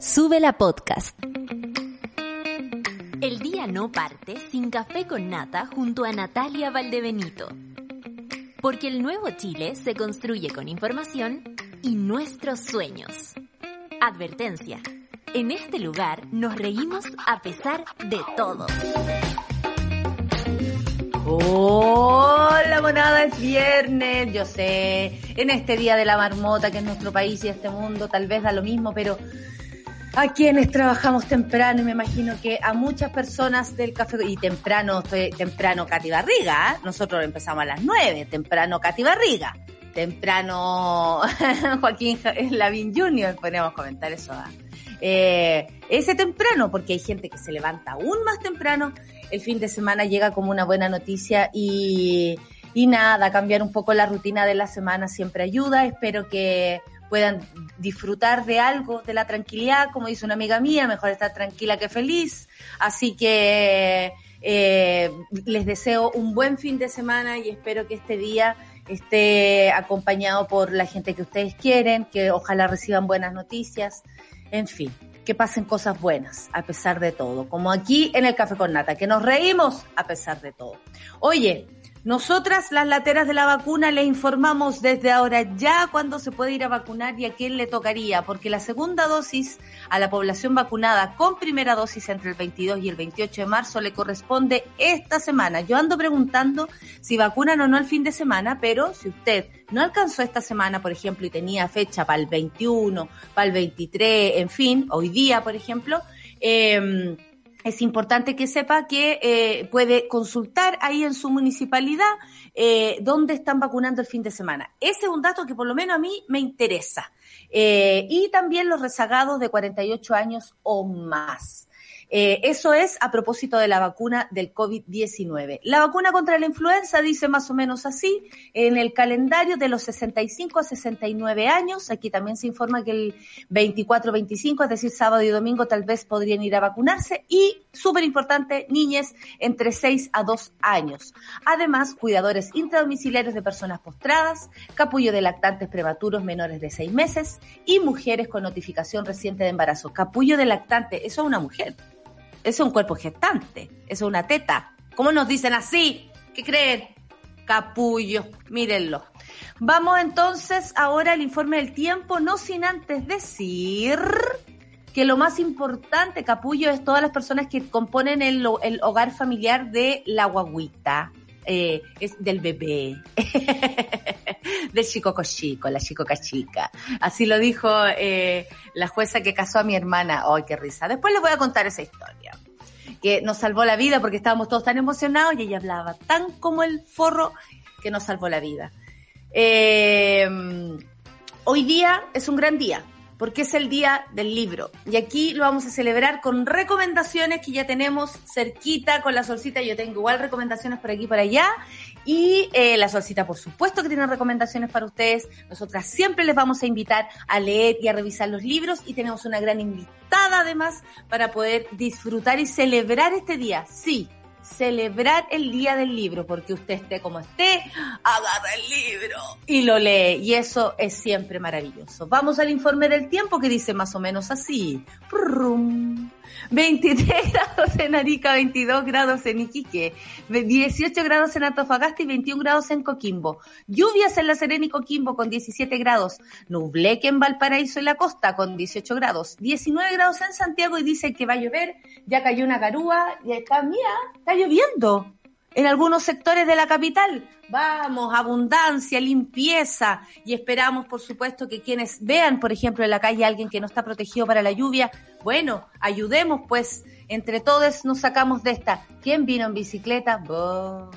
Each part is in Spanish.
Sube la podcast. El día no parte sin café con nata junto a Natalia Valdebenito. Porque el nuevo Chile se construye con información y nuestros sueños. Advertencia. En este lugar nos reímos a pesar de todo. Hola, monada, es viernes, yo sé, en este día de la marmota que es nuestro país y este mundo tal vez da lo mismo, pero a quienes trabajamos temprano y me imagino que a muchas personas del café, y temprano, estoy temprano Katy Barriga, nosotros empezamos a las nueve, temprano Katy Barriga, temprano Joaquín Lavín Jr., podríamos comentar eso. ¿ah? Eh, ese temprano, porque hay gente que se levanta aún más temprano el fin de semana llega como una buena noticia y, y nada, cambiar un poco la rutina de la semana siempre ayuda. Espero que puedan disfrutar de algo, de la tranquilidad, como dice una amiga mía, mejor estar tranquila que feliz. Así que eh, les deseo un buen fin de semana y espero que este día esté acompañado por la gente que ustedes quieren, que ojalá reciban buenas noticias. En fin, que pasen cosas buenas a pesar de todo, como aquí en el Café con Nata, que nos reímos a pesar de todo. Oye, nosotras, las lateras de la vacuna, le informamos desde ahora ya cuándo se puede ir a vacunar y a quién le tocaría, porque la segunda dosis a la población vacunada con primera dosis entre el 22 y el 28 de marzo le corresponde esta semana. Yo ando preguntando si vacunan o no el fin de semana, pero si usted no alcanzó esta semana, por ejemplo, y tenía fecha para el 21, para el 23, en fin, hoy día, por ejemplo, eh, es importante que sepa que eh, puede consultar ahí en su municipalidad eh, dónde están vacunando el fin de semana. Ese es un dato que por lo menos a mí me interesa. Eh, y también los rezagados de 48 años o más. Eh, eso es a propósito de la vacuna del COVID-19. La vacuna contra la influenza dice más o menos así, en el calendario de los 65 a 69 años, aquí también se informa que el 24-25, es decir, sábado y domingo, tal vez podrían ir a vacunarse y, súper importante, niñas entre 6 a 2 años. Además, cuidadores intradomiciliarios de personas postradas, capullo de lactantes prematuros menores de 6 meses y mujeres con notificación reciente de embarazo. Capullo de lactante, eso es una mujer. Es un cuerpo gestante, es una teta. ¿Cómo nos dicen así? ¿Qué creen? Capullo, mírenlo. Vamos entonces ahora al informe del tiempo, no sin antes decir que lo más importante, capullo, es todas las personas que componen el, el hogar familiar de la guaguita, eh, es del bebé, del chico cochico, la chico cachica. Así lo dijo eh, la jueza que casó a mi hermana. ¡Ay, qué risa! Después les voy a contar esa historia. Que nos salvó la vida porque estábamos todos tan emocionados y ella hablaba tan como el forro que nos salvó la vida. Eh, hoy día es un gran día porque es el día del libro. Y aquí lo vamos a celebrar con recomendaciones que ya tenemos cerquita con la solcita. Yo tengo igual recomendaciones por aquí y por allá. Y eh, la solcita, por supuesto, que tiene recomendaciones para ustedes. Nosotras siempre les vamos a invitar a leer y a revisar los libros. Y tenemos una gran invitada además para poder disfrutar y celebrar este día. Sí, celebrar el día del libro, porque usted esté como esté, agarra el libro y lo lee. Y eso es siempre maravilloso. Vamos al informe del tiempo que dice más o menos así. 23 grados en Arica, 22 grados en Iquique, 18 grados en Antofagasta y 21 grados en Coquimbo. Lluvias en La Serena y Coquimbo con 17 grados. Nubleque en Valparaíso y la costa con 18 grados. 19 grados en Santiago y dice que va a llover. Ya cayó una garúa y acá, mira, está lloviendo en algunos sectores de la capital. Vamos, abundancia, limpieza y esperamos, por supuesto, que quienes vean, por ejemplo, en la calle a alguien que no está protegido para la lluvia, bueno, ayudemos, pues entre todos nos sacamos de esta. ¿Quién vino en bicicleta? Oh,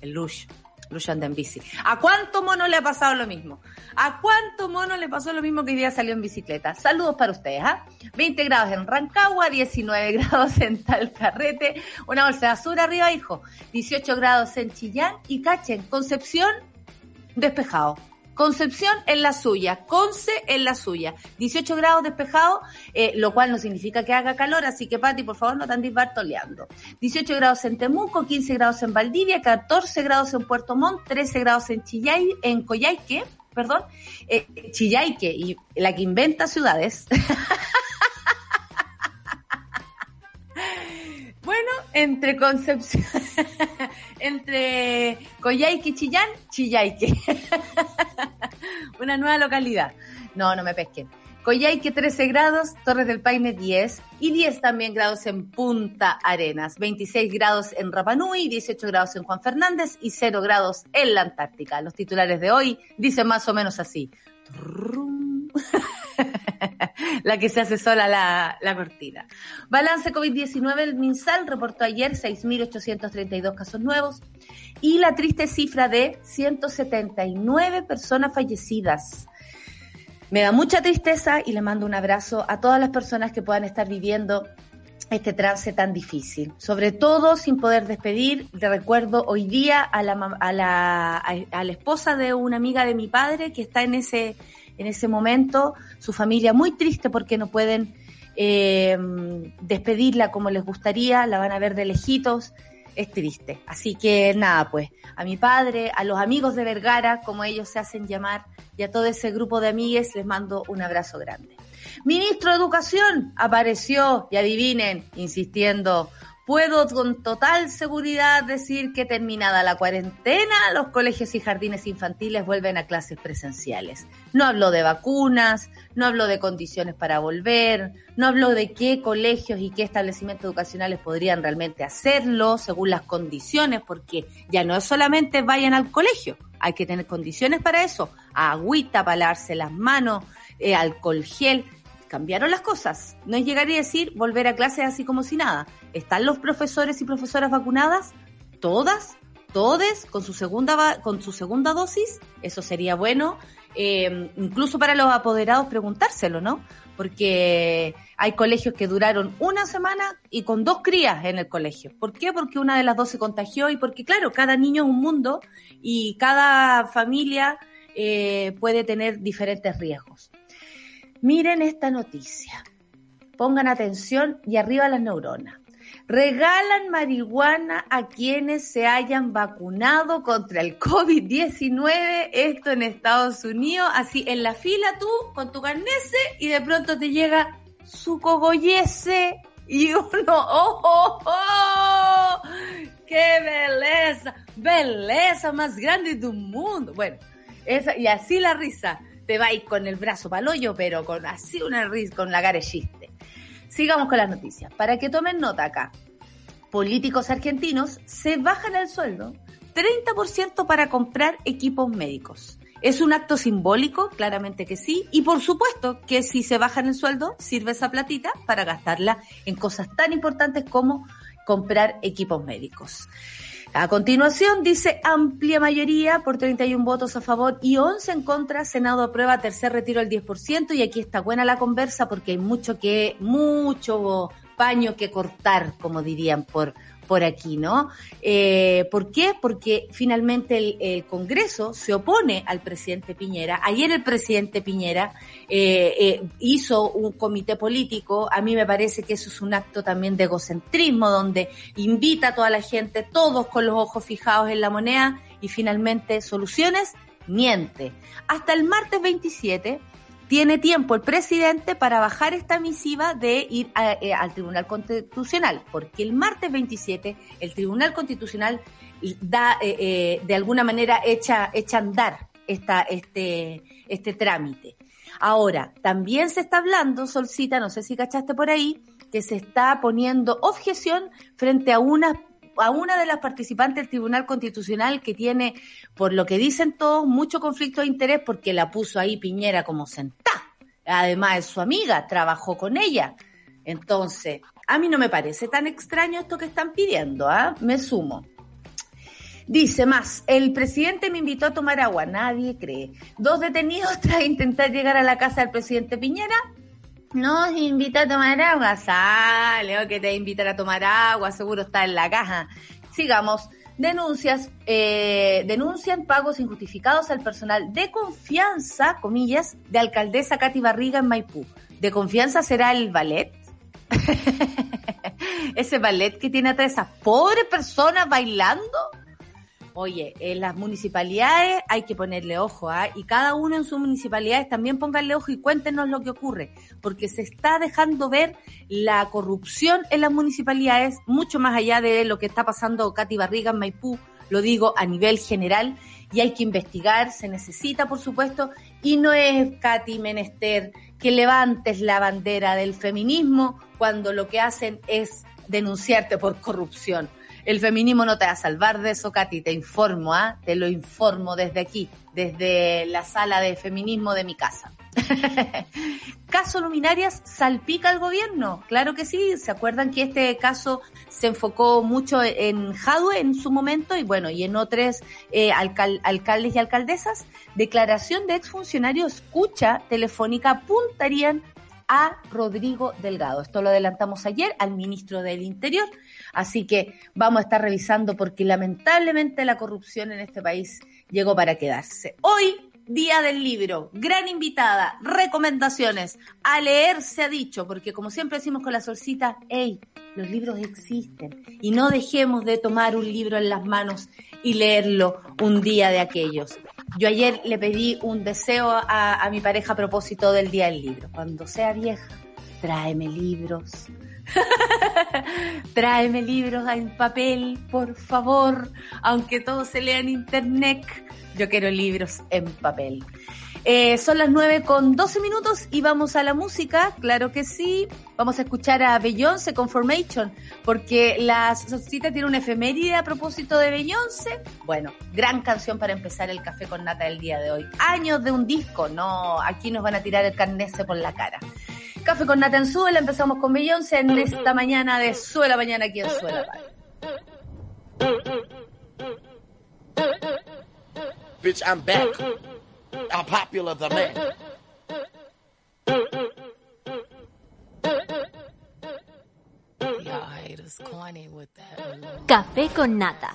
el Lush. En bici. ¿A cuánto mono le ha pasado lo mismo? ¿A cuánto mono le pasó lo mismo que hoy día salió en bicicleta? Saludos para ustedes, ¿ah? 20 grados en Rancagua, 19 grados en Talcarrete, una bolsa de basura arriba, hijo. 18 grados en Chillán y Cachen, Concepción, despejado. Concepción en la suya, Conce en la suya. 18 grados despejado, eh, lo cual no significa que haga calor, así que Pati, por favor, no te andes bartoleando. 18 grados en Temuco, 15 grados en Valdivia, 14 grados en Puerto Montt, 13 grados en Chillay, en Coyhaique, perdón, eh, Chillaique, y la que inventa ciudades. entre Concepción, entre Coyhaique y Chillán, Chillaique. Una nueva localidad. No, no me pesquen. Coyhaique 13 grados, Torres del Paine 10 y 10 también grados en Punta Arenas, 26 grados en Rapanui, 18 grados en Juan Fernández y 0 grados en la Antártica. Los titulares de hoy dicen más o menos así. la que se hace sola la, la cortina. Balance COVID-19, el MinSal reportó ayer 6.832 casos nuevos y la triste cifra de 179 personas fallecidas. Me da mucha tristeza y le mando un abrazo a todas las personas que puedan estar viviendo este trance tan difícil. Sobre todo sin poder despedir, de recuerdo hoy día a la, a la, a la esposa de una amiga de mi padre que está en ese, en ese momento, su familia muy triste porque no pueden eh, despedirla como les gustaría, la van a ver de lejitos, es triste. Así que nada, pues a mi padre, a los amigos de Vergara, como ellos se hacen llamar, y a todo ese grupo de amigues les mando un abrazo grande. Ministro de Educación apareció, y adivinen, insistiendo, puedo con total seguridad decir que terminada la cuarentena, los colegios y jardines infantiles vuelven a clases presenciales. No habló de vacunas, no habló de condiciones para volver, no habló de qué colegios y qué establecimientos educacionales podrían realmente hacerlo según las condiciones, porque ya no es solamente vayan al colegio, hay que tener condiciones para eso, agüita para lavarse las manos, eh, alcohol gel. Cambiaron las cosas. No es llegar y decir volver a clases así como si nada. ¿Están los profesores y profesoras vacunadas? ¿Todas? ¿Todes? ¿Con su segunda, con su segunda dosis? Eso sería bueno. Eh, incluso para los apoderados preguntárselo, ¿no? Porque hay colegios que duraron una semana y con dos crías en el colegio. ¿Por qué? Porque una de las dos se contagió y porque, claro, cada niño es un mundo y cada familia eh, puede tener diferentes riesgos. Miren esta noticia. Pongan atención y arriba las neuronas. Regalan marihuana a quienes se hayan vacunado contra el COVID-19, esto en Estados Unidos, así en la fila tú con tu carnese y de pronto te llega su cogollese y uno, ¡oh, oh, oh! ¡Qué belleza! ¡Belleza más grande del mundo! Bueno, esa, y así la risa. Te vais con el brazo palollo, pero con así una risa, con la cara chiste. Sigamos con las noticias. Para que tomen nota acá. Políticos argentinos se bajan el sueldo 30% para comprar equipos médicos. ¿Es un acto simbólico? Claramente que sí. Y por supuesto que si se bajan el sueldo, sirve esa platita para gastarla en cosas tan importantes como comprar equipos médicos. A continuación dice amplia mayoría por 31 votos a favor y 11 en contra. Senado aprueba tercer retiro al 10% y aquí está buena la conversa porque hay mucho que, mucho paño que cortar, como dirían por, por aquí, ¿no? Eh, ¿Por qué? Porque finalmente el, Congreso se opone al presidente Piñera. Ayer el presidente Piñera eh, eh, hizo un comité político. A mí me parece que eso es un acto también de egocentrismo, donde invita a toda la gente, todos con los ojos fijados en la moneda y finalmente soluciones, miente. Hasta el martes 27 tiene tiempo el presidente para bajar esta misiva de ir eh, al Tribunal Constitucional, porque el martes 27 el Tribunal Constitucional da, eh, eh, de alguna manera, echa, echa andar esta, este, este trámite. Ahora, también se está hablando, Solcita, no sé si cachaste por ahí, que se está poniendo objeción frente a una a una de las participantes del Tribunal Constitucional que tiene, por lo que dicen todos, mucho conflicto de interés porque la puso ahí Piñera como sentada. Además es su amiga, trabajó con ella. Entonces, a mí no me parece tan extraño esto que están pidiendo, ¿ah? Me sumo. Dice más, el presidente me invitó a tomar agua, nadie cree. Dos detenidos tras intentar llegar a la casa del presidente Piñera, nos invita a tomar agua. Sale, que te invitar a tomar agua, seguro está en la caja. Sigamos. Denuncias, eh, denuncian pagos injustificados al personal de confianza, comillas, de alcaldesa Katy Barriga en Maipú. ¿De confianza será el ballet? Ese ballet que tiene a todas esas pobres personas bailando. Oye, en las municipalidades hay que ponerle ojo, ¿ah? Y cada uno en sus municipalidades también pónganle ojo y cuéntenos lo que ocurre, porque se está dejando ver la corrupción en las municipalidades, mucho más allá de lo que está pasando Katy Barriga en Maipú, lo digo a nivel general, y hay que investigar, se necesita, por supuesto, y no es, Katy Menester, que levantes la bandera del feminismo cuando lo que hacen es denunciarte por corrupción. El feminismo no te va a salvar de eso, Katy, te informo, ¿ah? Te lo informo desde aquí, desde la sala de feminismo de mi casa. caso Luminarias salpica al gobierno, claro que sí, se acuerdan que este caso se enfocó mucho en Jadwe en su momento y bueno, y en otros eh, alcaldes y alcaldesas, declaración de exfuncionario escucha telefónica apuntarían a Rodrigo Delgado. Esto lo adelantamos ayer al ministro del Interior, así que vamos a estar revisando porque lamentablemente la corrupción en este país llegó para quedarse. Hoy Día del Libro, gran invitada, recomendaciones, a leer se ha dicho, porque como siempre decimos con la solcita, hey, los libros existen y no dejemos de tomar un libro en las manos y leerlo un día de aquellos. Yo ayer le pedí un deseo a, a mi pareja a propósito del Día del Libro. Cuando sea vieja, tráeme libros. tráeme libros en papel, por favor, aunque todo se lea en internet yo quiero libros en papel. Eh, son las 9 con 12 minutos y vamos a la música, claro que sí. Vamos a escuchar a Beyoncé con Formation, porque la cita tiene una efeméride a propósito de Beyoncé. Bueno, gran canción para empezar el café con nata del día de hoy. Años de un disco, no, aquí nos van a tirar el carnese por la cara. Café con nata en Suela, empezamos con Beyoncé en esta mañana de Suela Mañana aquí en Suela. Bitch, I'm back. I'm popular the man. Café con nata.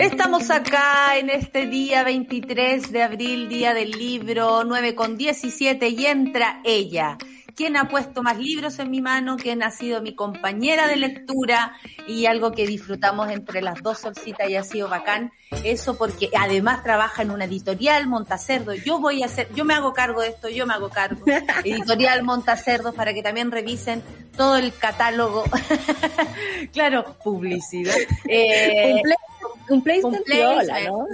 Estamos acá en este día 23 de abril, día del libro, 9 con 17 y entra ella quién ha puesto más libros en mi mano, quién ha sido mi compañera de lectura y algo que disfrutamos entre las dos solcitas y ha sido bacán. Eso porque además trabaja en una editorial Montacerdo. Yo voy a hacer, yo me hago cargo de esto, yo me hago cargo. Editorial Montacerdo para que también revisen todo el catálogo. claro, publicidad. Eh, un placement, ¿no?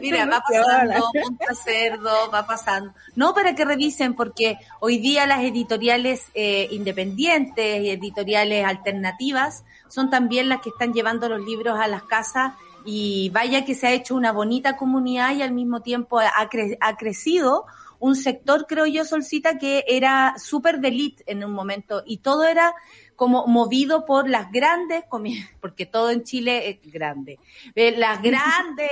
mira, va pasando, punta cerdo, va pasando. No para que revisen, porque hoy día las editoriales eh, independientes y editoriales alternativas son también las que están llevando los libros a las casas y vaya que se ha hecho una bonita comunidad y al mismo tiempo ha, ha crecido un sector, creo yo, Solcita, que era súper de elite en un momento y todo era como movido por las grandes, porque todo en Chile es grande, eh, las grandes,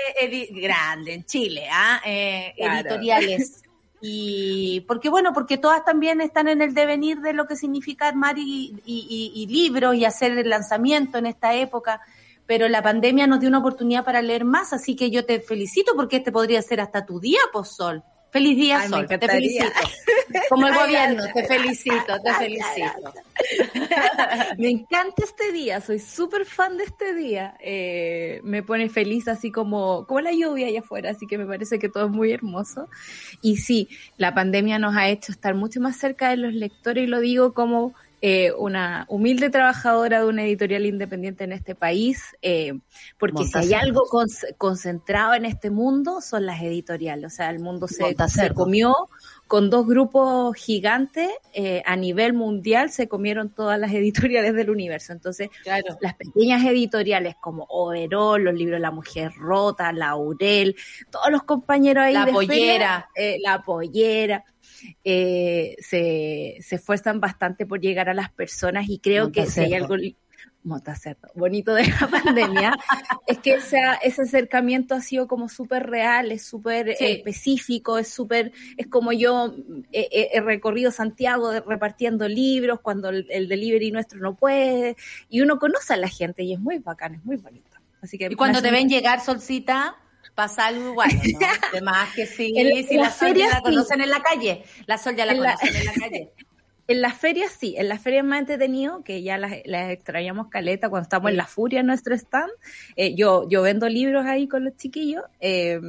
grandes en Chile, ¿ah? Eh, editoriales. Y porque bueno, porque todas también están en el devenir de lo que significa armar y, y, libros y hacer el lanzamiento en esta época pero la pandemia nos dio una oportunidad para leer más, así que yo te felicito porque este podría ser hasta tu día, Sol. Feliz día, Sol. Te felicito. Como el gobierno, te felicito, te felicito. me encanta este día, soy súper fan de este día. Eh, me pone feliz así como, como la lluvia allá afuera, así que me parece que todo es muy hermoso. Y sí, la pandemia nos ha hecho estar mucho más cerca de los lectores y lo digo como eh, una humilde trabajadora de una editorial independiente en este país, eh, porque si hay algo concentrado en este mundo son las editoriales, o sea, el mundo se, comió con dos grupos gigantes eh, a nivel mundial, se comieron todas las editoriales del universo. Entonces, las pequeñas editoriales como Overol, los libros La Mujer Rota, Laurel, todos los compañeros ahí la pollera, la pollera eh, se, se esfuerzan bastante por llegar a las personas y creo que si hay algo bonito de la pandemia, es que ese, ese acercamiento ha sido como súper real, es súper eh, específico, es súper, es como yo he recorrido Santiago repartiendo libros cuando el, delivery nuestro no puede, y uno conoce a la gente y es muy bacán, es muy bonito. Así que y cuando te ven llegar, Solcita, pasa algo igual, ¿no? Además que sí, si la, Sol ya la conocen en la calle, la Sol ya la conocen en la calle. En las ferias sí, en las ferias más entretenido, que ya las, extrañamos caleta cuando estamos en la furia en nuestro stand. Eh, yo, yo vendo libros ahí con los chiquillos, eh,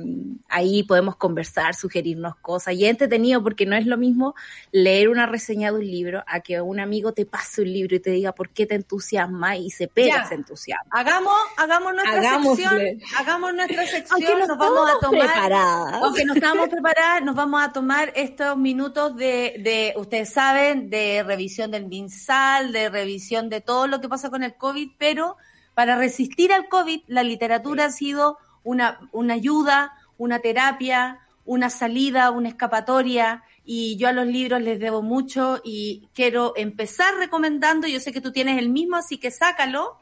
ahí podemos conversar, sugerirnos cosas y es entretenido porque no es lo mismo leer una reseña de un libro a que un amigo te pase un libro y te diga por qué te entusiasma y se pega ese entusiasmo. Hagamos, hagamos nuestra sección, hagamos nuestra sección, nos, vamos a tomar, preparadas. aunque no estamos preparadas, nos vamos a tomar estos minutos de, de ustedes saben, de revisión del MinSal, de revisión de todo lo que pasa con el COVID, pero para resistir al COVID, la literatura ha sido una, una ayuda, una terapia, una salida, una escapatoria, y yo a los libros les debo mucho y quiero empezar recomendando, yo sé que tú tienes el mismo, así que sácalo,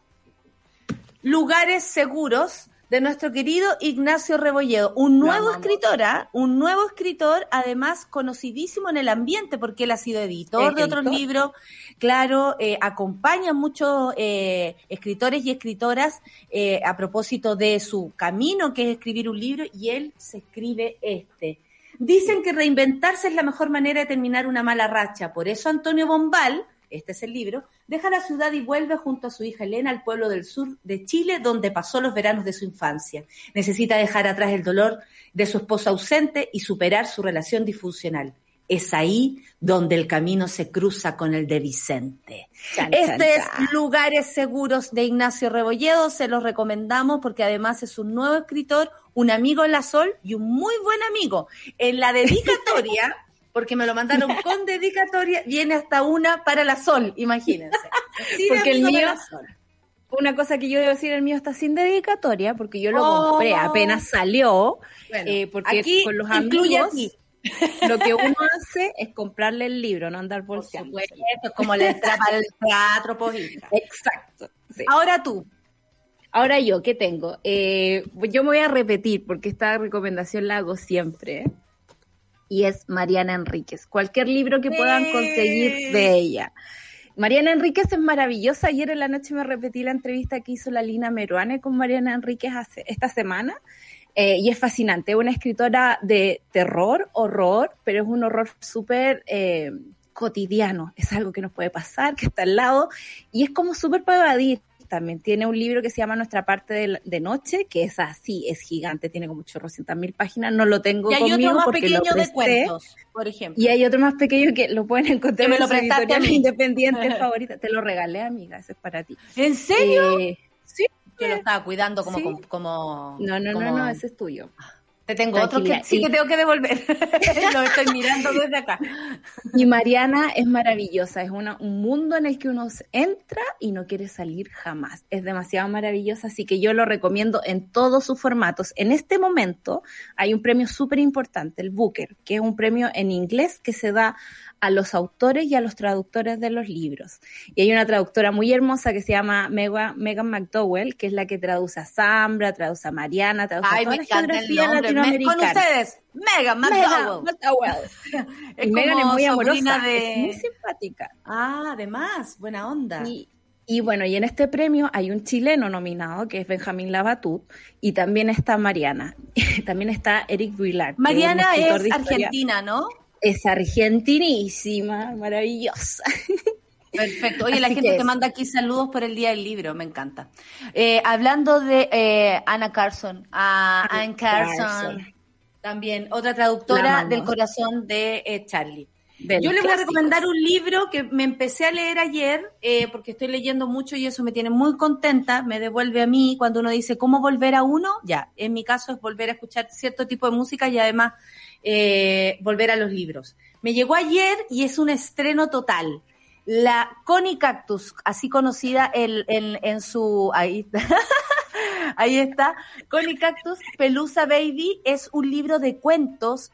lugares seguros de nuestro querido Ignacio Rebolledo, un nuevo escritor, ¿ah? un nuevo escritor, además conocidísimo en el ambiente, porque él ha sido editor de otros libros, claro, eh, acompaña a muchos eh, escritores y escritoras eh, a propósito de su camino, que es escribir un libro, y él se escribe este. Dicen que reinventarse es la mejor manera de terminar una mala racha, por eso Antonio Bombal, este es el libro, deja la ciudad y vuelve junto a su hija Elena al pueblo del sur de Chile, donde pasó los veranos de su infancia. Necesita dejar atrás el dolor de su esposa ausente y superar su relación disfuncional. Es ahí donde el camino se cruza con el de Vicente. este es Lugares Seguros de Ignacio Rebolledo, se los recomendamos porque además es un nuevo escritor, un amigo en la Sol y un muy buen amigo. En la dedicatoria porque me lo mandaron con dedicatoria, viene hasta una para la Sol, imagínense. porque el mío, una cosa que yo debo decir, el mío está sin dedicatoria, porque yo lo compré, oh. apenas salió, eh, porque aquí con los amigos... Lo que uno hace es comprarle el libro, no andar bolseando. Esto es como le entra para el teatro, Exacto. Ahora tú. Ahora yo, ¿qué tengo? Eh, yo me voy a repetir porque esta recomendación la hago siempre y es Mariana Enríquez. Cualquier libro que puedan conseguir de ella. Mariana Enríquez es maravillosa. Ayer en la noche me repetí la entrevista que hizo la Lina Meruane con Mariana Enríquez hace, esta semana. Eh, y es fascinante. Es una escritora de terror, horror, pero es un horror súper eh, cotidiano. Es algo que nos puede pasar, que está al lado. Y es como súper para evadir también tiene un libro que se llama Nuestra parte de, noche, que es así, es gigante, tiene como 800 mil páginas, no lo tengo y hay otro más pequeño de cuentos, por ejemplo. Y hay otro más pequeño que lo pueden encontrar en lo editorial independiente favorita. Te lo regalé, amiga, ese es para ti. ¿En serio? Eh, sí. Yo lo estaba cuidando como... como, no, no, no, no, ese es tuyo. Te tengo otro que sí que tengo que devolver. Lo estoy mirando desde acá. Y Mariana es maravillosa, es una, un mundo en el que uno entra y no quiere salir jamás. Es demasiado maravillosa, así que yo lo recomiendo en todos sus formatos. En este momento hay un premio súper importante, el Booker, que es un premio en inglés que se da a los autores y a los traductores de los libros. Y hay una traductora muy hermosa que se llama Megan McDowell, que es la que traduce a Zambra, traduce a Mariana, traduce a toda la geografía latinoamericana. con ustedes, Megan McDowell. es Megan es muy amorosa, es muy simpática. Ah, además, buena onda. Y, bueno, y en este premio hay un chileno nominado, que es Benjamín Labatut, y también está Mariana. también está Eric Vuillard. Mariana es, es argentina, ¿no? Es argentinísima, maravillosa. Perfecto. Oye, la gente te manda aquí saludos por el Día del Libro, me encanta. Eh, hablando de eh, Anna Carson, a Anne Carson, también otra traductora del corazón de eh, Charlie. Yo les voy a recomendar un libro que me empecé a leer ayer, porque estoy leyendo mucho y eso me tiene muy contenta, me devuelve a mí cuando uno dice cómo volver a uno, ya, en mi caso es volver a escuchar cierto tipo de música y además eh, volver a los libros. Me llegó ayer y es un estreno total. La Connie Cactus, así conocida en, en, su... Ahí ahí está. Connie Cactus, Pelusa Baby, es un libro de cuentos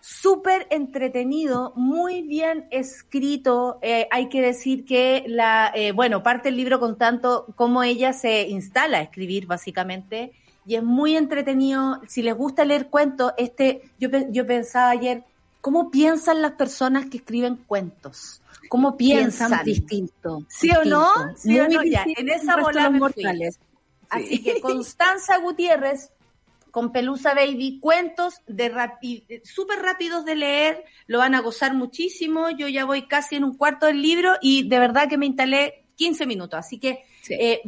súper entretenido, muy bien escrito. Eh, hay que decir que la, eh, bueno, parte el libro con tanto cómo ella se instala a escribir, básicamente y es muy entretenido. Si les gusta leer cuentos, este, yo, yo pensaba ayer, ¿cómo piensan las personas que escriben cuentos? ¿Cómo piensan? distinto. ¿Sí o no? ¿Sí o no? Ya, en esa bola mortales. Así que Constanza Gutiérrez, con Pelusa Baby, cuentos de súper rápidos de leer, lo van a gozar muchísimo. Yo ya voy casi en un cuarto del libro y de verdad que me instalé 15 minutos, así que eh,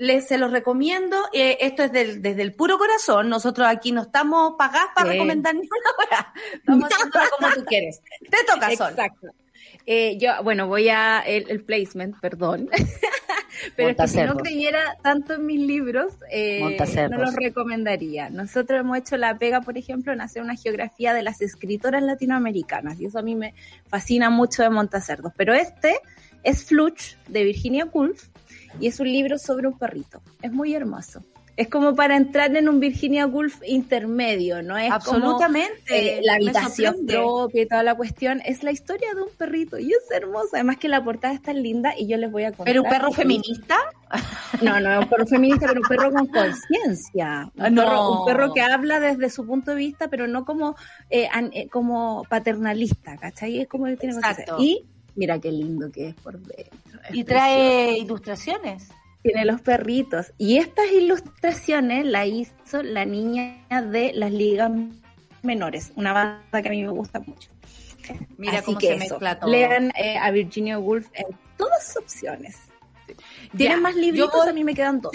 les se los recomiendo. Eh, esto es del, desde el puro corazón. Nosotros aquí no estamos pagados para recomendar ninguna hora. Vamos a como tú quieres. Te toca, Sol. Exacto. Eh, yo, bueno, voy a el, placement, perdón. Pero es que si no creyera tanto en mis libros, eh, no los recomendaría. Nosotros hemos hecho la pega, por ejemplo, en hacer una geografía de las escritoras latinoamericanas, y eso a mí me fascina mucho de Montacerdos. Pero este es Fluch, de Virginia Woolf, y es un libro sobre un perrito. Es muy hermoso. Es como para entrar en un Virginia Woolf intermedio, ¿no? Es Absolutamente. Eh, la habitación propia y toda la cuestión. Es la historia de un perrito y es hermosa. Además que la portada es tan linda y yo les voy a contar. ¿Pero un perro feminista? No, no es un perro feminista, pero un perro con conciencia. Un, perro, un perro que habla desde su punto de vista, pero no como, eh, eh, como paternalista, ¿cachai? Es como él tiene Exacto. Y mira qué lindo que es por dentro. y trae ilustraciones. Tiene los perritos. Y estas ilustraciones la hizo la niña de las ligas menores, una banda que a mí me gusta mucho. Mira cómo se mezcla todo. Lean eh, a Virginia Woolf en todas sus opciones. Tienen más libros, a mí me quedan dos.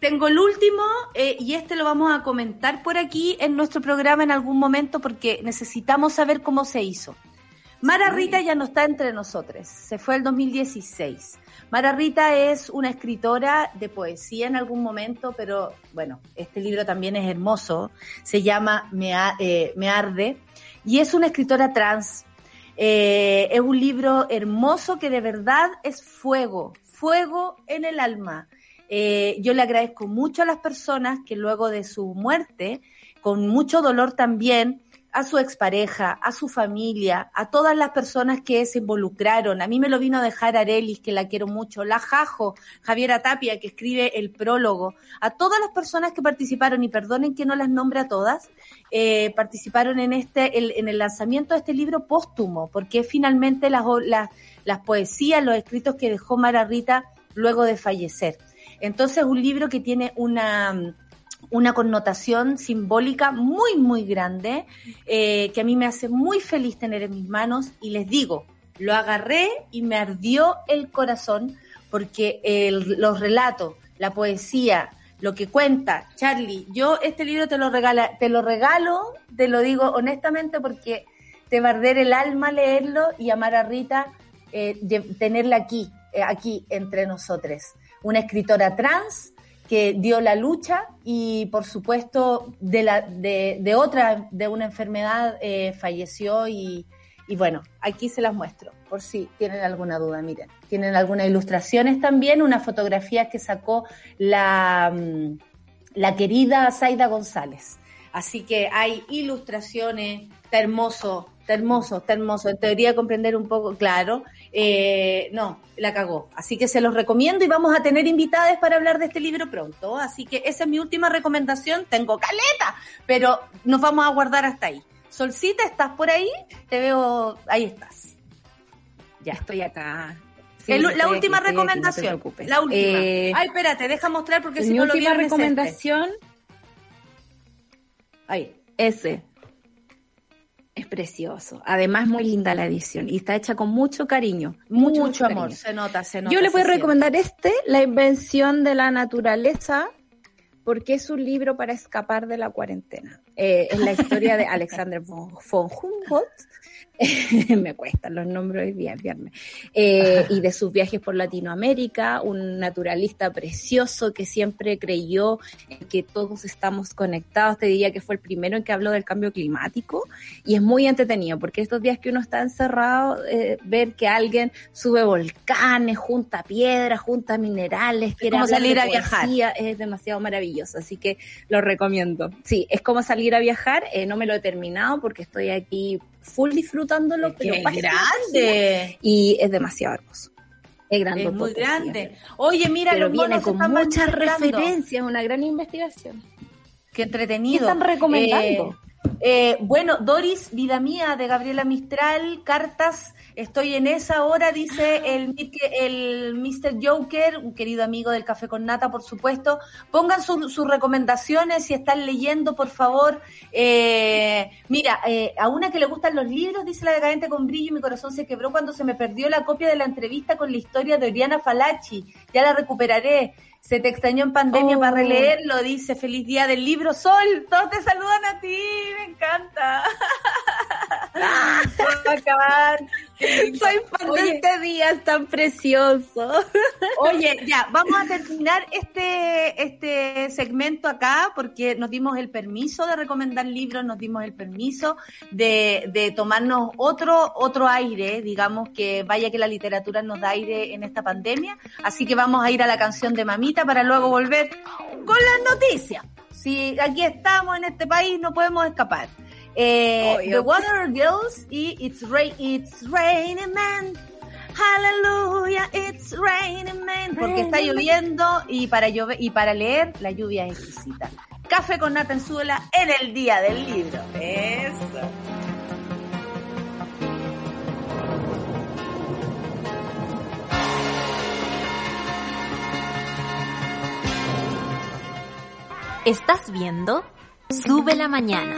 Tengo, el último eh, y este lo vamos a comentar por aquí en nuestro programa en algún momento porque necesitamos saber cómo se hizo. Mara Rita ya no está entre nosotros, se fue el 2016. Mara Rita es una escritora de poesía en algún momento, pero bueno, este libro también es hermoso, se llama Me, eh, Arde, y es una escritora trans. Eh, es un libro hermoso que de verdad es fuego, fuego en el alma. Eh, yo le agradezco mucho a las personas que luego de su muerte, con mucho dolor también, a su expareja, a su familia, a todas las personas que se involucraron. A mí me lo vino a dejar Arelis, que la quiero mucho, la Jajo, Javiera Tapia, que escribe el prólogo, a todas las personas que participaron, y perdonen que no las nombre a todas, eh, participaron en este, en el lanzamiento de este libro póstumo, porque finalmente las, las, las poesías, los escritos que dejó Mara Rita luego de fallecer. Entonces, un libro que tiene una una connotación simbólica muy, muy grande, eh, que a mí me hace muy feliz tener en mis manos y les digo, lo agarré y me ardió el corazón porque los relatos, la poesía, lo que cuenta Charlie, yo este libro te lo, regala, te lo regalo, te lo digo honestamente porque te va a arder el alma leerlo y amar a Rita, eh, tenerla aquí, eh, aquí entre nosotros. Una escritora trans, que dio la lucha y por supuesto de, la, de, otra, de una enfermedad eh, falleció y, bueno, aquí se las muestro por si tienen alguna duda, miren. Tienen algunas ilustraciones también, una fotografía que sacó la, mm, la querida Zaida González. Así que hay ilustraciones, está hermoso, está hermoso, está hermoso. En teoría comprender un poco, claro. Eh, no, la cagó. Así que se los recomiendo y vamos a tener invitadas para hablar de este libro pronto. Así que esa es mi última recomendación. Tengo caleta, pero nos vamos a guardar hasta ahí. Solcita, ¿estás por ahí? Te veo, ahí estás. Ya estoy acá. la última recomendación. la última. Eh, Ay, espérate, deja mostrar porque si no lo última recomendación. Ahí. Ese. Es precioso. Además, muy linda la edición y está hecha con mucho cariño. Mucho, amor. Se nota, se nota. Yo le voy a recomendar este, La invención de la naturaleza, porque es un libro para escapar de la cuarentena. Eh, es la historia de Alexander von Humboldt, me cuestan los nombres hoy día, viernes, eh, y de sus viajes por Latinoamérica, un naturalista precioso que siempre creyó en que todos estamos conectados, te diría que fue el primero en que habló del cambio climático, y es muy entretenido, porque estos días que uno está encerrado, eh, ver que alguien sube volcanes, junta piedras, junta minerales, quiere como salir a viajar. Es demasiado maravilloso, así que lo recomiendo. Sí, es como salir a viajar, eh, no me lo he terminado porque estoy aquí full disfrutándolo, pero es grande. Y es demasiado hermoso. Es grande. Es muy grande. Oye, mira, pero viene con muchas referencias, una gran investigación. Qué entretenido. ¿Qué están recomendando? Eh, eh, bueno, Doris, Vida Mía, de Gabriela Mistral, cartas Estoy en esa hora, dice el, el Mr. Joker, un querido amigo del Café con Nata, por supuesto. Pongan sus recomendaciones si están leyendo, por favor. Eh, mira, eh, a una que le gustan los libros, dice la decadente con brillo, mi corazón se quebró cuando se me perdió la copia de la entrevista con la historia de Oriana Falachi. Ya la recuperaré. Se te extrañó en pandemia para oh. releerlo, dice Feliz Día del Libro Sol. Todos te saludan a ti, me encanta. acabar. Soy fan de este día, es tan precioso. Oye, ya, vamos a terminar este, este segmento acá porque nos dimos el permiso de recomendar libros, nos dimos el permiso de, de tomarnos otro, otro aire, digamos que vaya que la literatura nos da aire en esta pandemia. Así que vamos a ir a la canción de Para luego volver con las noticias. Si aquí estamos en este país, no podemos escapar. Eh, The Water Girls y It's, Rain, It's Raining Man. Hallelujah, it's raining man. Porque está lloviendo y para, llover, y para leer la lluvia es exquisita. Café con en en el día del libro. Eso. Estás viendo Sube la Mañana.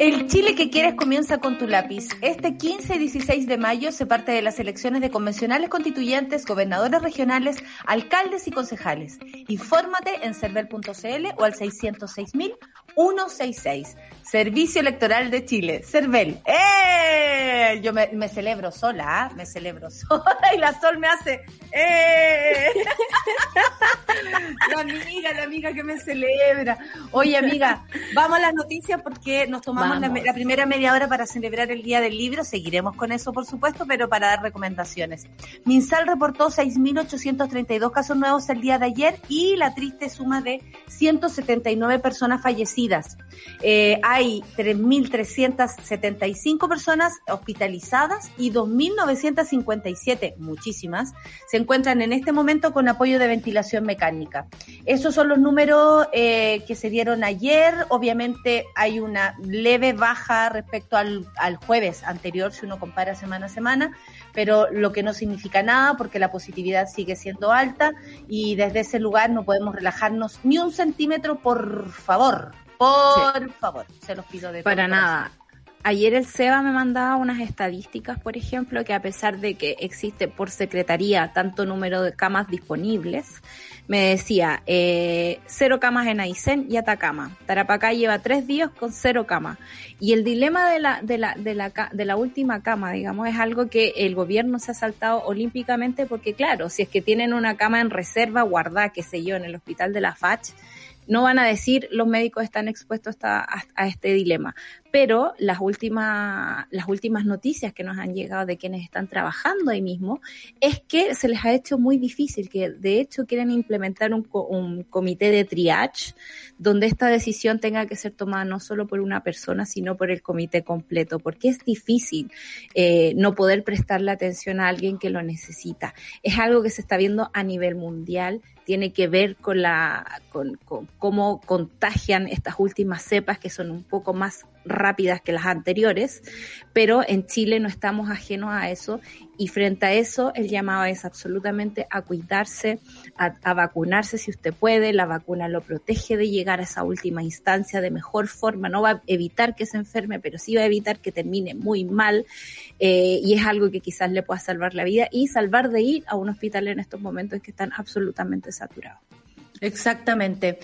El Chile que quieres comienza con tu lápiz. Este 15 y 16 de mayo se parte de las elecciones de convencionales constituyentes, gobernadores regionales, alcaldes y concejales. Infórmate en cervel.cl o al 606.166. Servicio Electoral de Chile, CERVEL. ¡Eh! Yo me, celebro sola, ¿ah? me celebro sola y la Sol me hace ¡Eh! La amiga, la amiga que me celebra. Oye, amiga, vamos a las noticias porque nos tomamos la, la, primera media hora para celebrar el Día del Libro. Seguiremos con eso, por supuesto, pero para dar recomendaciones. Minsal reportó 6.832 casos nuevos el día de ayer y la triste suma de 179 personas fallecidas. Eh, hay 3.375 personas hospitalizadas y 2.957, muchísimas, se encuentran en este momento con apoyo de ventilación mecánica. Esos son los números eh, que se dieron ayer. Obviamente hay una leve baja respecto al jueves anterior, si uno compara semana a semana, pero lo que no significa nada porque la positividad sigue siendo alta y desde ese lugar no podemos relajarnos ni un centímetro, por favor. Por favor, se los pido de Para nada. Ayer el SEBA me mandaba unas estadísticas, por ejemplo, que a pesar de que existe por secretaría tanto número de camas disponibles, me decía eh, cero camas en Aysén y Atacama. Tarapacá lleva tres días con cero camas. Y el dilema de la, de la, de la, de la última cama, digamos, es algo que el gobierno se ha saltado olímpicamente porque, claro, si es que tienen una cama en reserva guardada, qué sé yo, en el hospital de la FACH, no van a decir los médicos están expuestos a, a, este dilema, pero las últimas, las últimas noticias que nos han llegado de quienes están trabajando ahí mismo es que se les ha hecho muy difícil, que de hecho quieren implementar un, comité de triage donde esta decisión tenga que ser tomada no solo por una persona, sino por el comité completo, porque es difícil eh, no poder prestarle atención a alguien que lo necesita. Es algo que se está viendo a nivel mundial tiene que ver con la con, cómo contagian estas últimas cepas que son un poco más rápidas que las anteriores, pero en Chile no estamos ajenos a eso y frente a eso el llamado es absolutamente a cuidarse, a, vacunarse si usted puede, la vacuna lo protege de llegar a esa última instancia de mejor forma, no va a evitar que se enferme, pero sí va a evitar que termine muy mal eh, y es algo que quizás le pueda salvar la vida y salvar de ir a un hospital en estos momentos que están absolutamente saturados. Exactamente.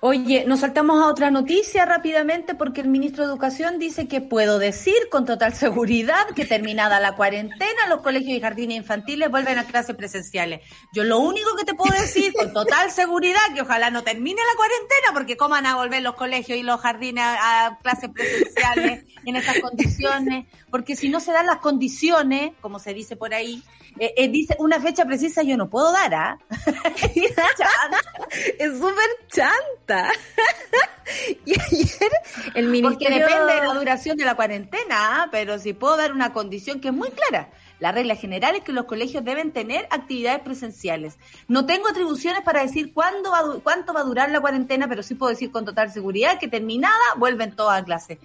Oye, nos saltamos a otra noticia rápidamente porque el ministro de Educación dice que puedo decir con total seguridad que terminada la cuarentena los colegios y jardines infantiles vuelven a clases presenciales. Yo lo único que te puedo decir con total seguridad que ojalá no termine la cuarentena porque cómo van a volver los colegios y los jardines a, clases presenciales en estas condiciones, porque si no se dan las condiciones, como se dice por ahí, eh, eh, dice una fecha precisa yo no puedo dar, ¿ah? es súper chanta. y ayer el ministerio... Porque depende de la duración de la cuarentena, ¿ah? pero si puedo dar una condición que es muy clara. La regla general es que los colegios deben tener actividades presenciales. No tengo atribuciones para decir cuándo va, cuánto va a durar la cuarentena, pero sí puedo decir con total seguridad que terminada vuelven todas a clase.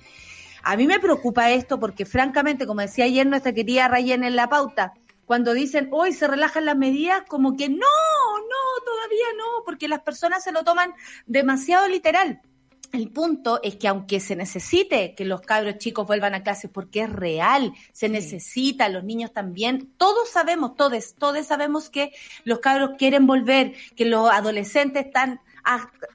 A mí me preocupa esto porque francamente, como decía ayer nuestra querida Rayen en la pauta, cuando dicen hoy se relajan las medidas, como que no, no, todavía no, porque las personas se lo toman demasiado literal. El punto es que aunque se necesite que los cabros chicos vuelvan a clases porque es real, se necesita, los niños también, todos sabemos, todos, todos sabemos que los cabros quieren volver, que los adolescentes están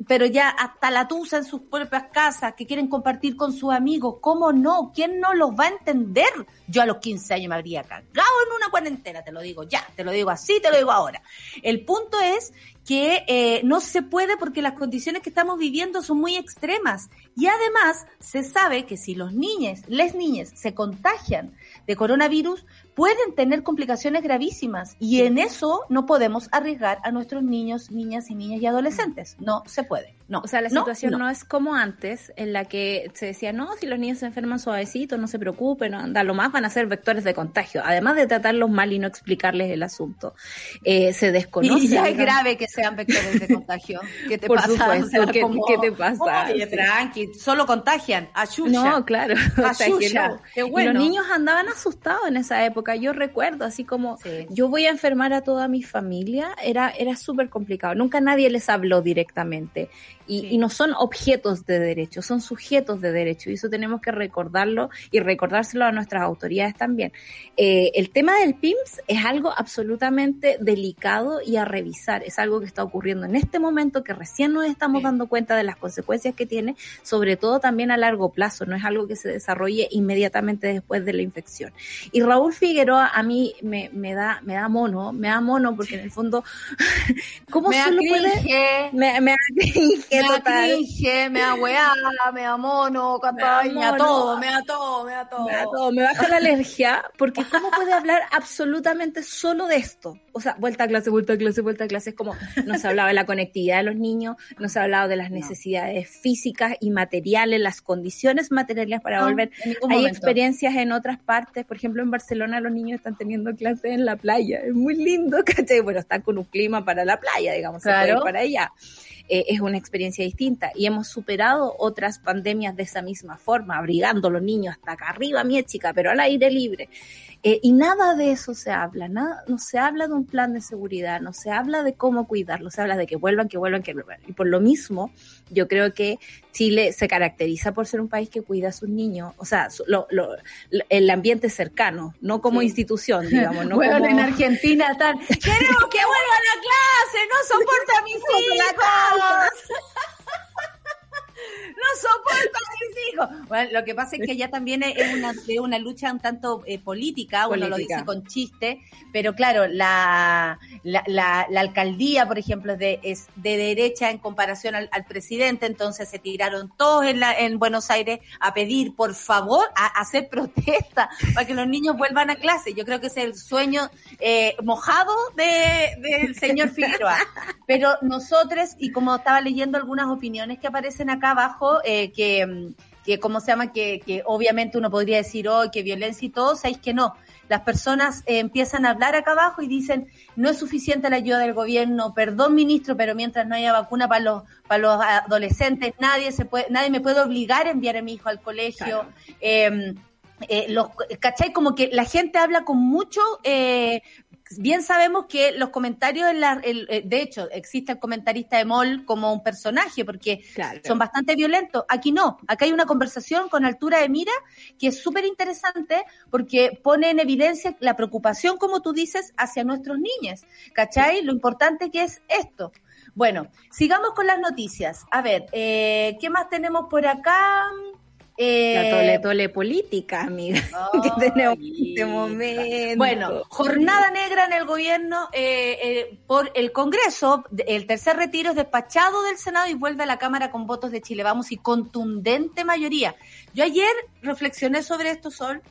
pero ya hasta la tusa en sus propias casas, que quieren compartir con sus amigos. ¿Cómo no? ¿Quién no los va a entender? Yo a los 15 años me habría cagado en una cuarentena, te lo digo ya, te lo digo así, te lo digo ahora. El punto es que eh, no se puede porque las condiciones que estamos viviendo son muy extremas. Y además se sabe que si los niños, les niñas, se contagian de coronavirus, pueden tener complicaciones gravísimas y en eso no podemos arriesgar a nuestros niños, niñas y niñas y adolescentes. No se puede. No. O sea, la situación no, es como antes, en la que se decía, no, si los niños se enferman suavecito, no se preocupen, no, anda, lo más van a ser vectores de contagio. Además de tratarlos mal y no explicarles el asunto. Eh, se desconoce. Y ya es grave que sean vectores de contagio. ¿Qué te Por pasa? Supuesto, ¿qué, ¿qué, te pasa? Oye, tranqui, solo contagian. Ayuya. No, claro. O sea, que no. Qué bueno. Y los niños andaban asustados en esa época. Yo recuerdo, así como, sí. yo voy a enfermar a toda mi familia, era, era súper complicado. Nunca nadie les habló directamente. Y, sí. y, no son objetos de derecho, son sujetos de derecho y eso tenemos que recordarlo y recordárselo a nuestras autoridades también. Eh, el tema del PIMS es algo absolutamente delicado y a revisar, es algo que está ocurriendo en este momento que recién nos estamos sí. dando cuenta de las consecuencias que tiene, sobre todo también a largo plazo, no es algo que se desarrolle inmediatamente después de la infección. Y Raúl Figueroa a mí me, me da me da mono, me da mono porque en el fondo, ¿cómo me solo puede? Me, me da me cringe, me da weá, me da mono, me, da todo, me da todo, me da todo. Me da todo, me baja la alergia, porque ¿cómo puede hablar absolutamente solo de esto? O sea, vuelta a clase, vuelta a clase, vuelta a clase, es como no se hablaba de la conectividad de los niños, no se ha hablado de las necesidades no. físicas y materiales, las condiciones materiales para no, volver. Hay momento. experiencias en otras partes, por ejemplo, en Barcelona los niños están teniendo clases en la playa, es muy lindo, ¿cachai? Bueno, están con un clima para la playa, digamos, claro. para allá eh, es una experiencia distinta y hemos superado otras pandemias de esa misma forma, abrigando a los niños hasta acá arriba, mi chica, pero al aire libre. Eh, y nada de eso se habla, nada, no se habla de un plan de seguridad, no se habla de cómo cuidarlos, se habla de que vuelvan, que vuelvan, que vuelvan. Y por lo mismo, yo creo que Chile se caracteriza por ser un país que cuida a sus niños, o sea, lo, lo, el ambiente cercano, no como sí. institución, digamos. No bueno, como... en Argentina tal, queremos que vuelvan a clase, no soporto a mis hijos. No soporto a mis hijos. Bueno, lo que pasa es que ya también es una, es una lucha un tanto eh, política, política, uno lo dice con chiste, pero claro, la, la, la, la alcaldía, por ejemplo, es de, es de derecha en comparación al, al, presidente, entonces se tiraron todos en, la, en Buenos Aires a pedir, por favor, a, a hacer protesta para que los niños vuelvan a clase. Yo creo que es el sueño eh, mojado del de, de señor Figueroa. Pero nosotros, y como estaba leyendo algunas opiniones que aparecen acá abajo, eh, que, que, ¿cómo se llama? Que, que obviamente uno podría decir, oh, que violencia y todo, sabéis que no. Las personas eh, empiezan a hablar acá abajo y dicen, no es suficiente la ayuda del gobierno, perdón ministro, pero mientras no haya vacuna para los, para los adolescentes, nadie se puede, nadie me puede obligar a enviar a mi hijo al colegio. Claro. Eh, eh, los, ¿cachai? Como que la gente habla con mucho, eh, bien sabemos que los comentarios, en la, el, eh, de hecho, existe el comentarista de MOL como un personaje, porque claro. son bastante violentos. Aquí no, acá hay una conversación con altura de mira que es súper interesante porque pone en evidencia la preocupación, como tú dices, hacia nuestros niños. ¿Cachai? Lo importante que es esto. Bueno, sigamos con las noticias. A ver, eh, ¿qué más tenemos por acá? Eh, la tole tole política, amiga, oh, que tenemos en este momento. Bueno, jornada negra en el gobierno eh, eh, por el Congreso. El tercer retiro es despachado del Senado y vuelve a la Cámara con votos de Chile Vamos y contundente mayoría. Yo ayer reflexioné sobre esto, Sol,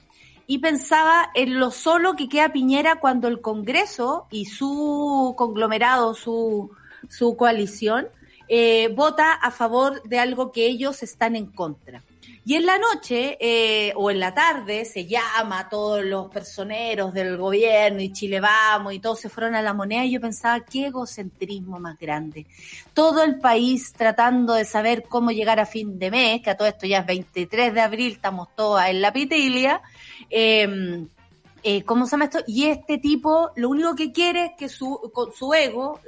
y pensaba en lo solo que queda Piñera cuando el Congreso y su conglomerado, su, su coalición, eh, vota a favor de algo que ellos están en contra. Y en la noche eh, o en la tarde se llama a todos los personeros del gobierno y Chile Vamos y todos se fueron a la moneda y yo pensaba, qué egocentrismo más grande. Todo el país tratando de saber cómo llegar a fin de mes, que a todo esto ya es 23 de abril, estamos todas en la pitilia. Eh, eh, ¿cómo se llama esto? Y este tipo lo único que quiere es que su, con su ego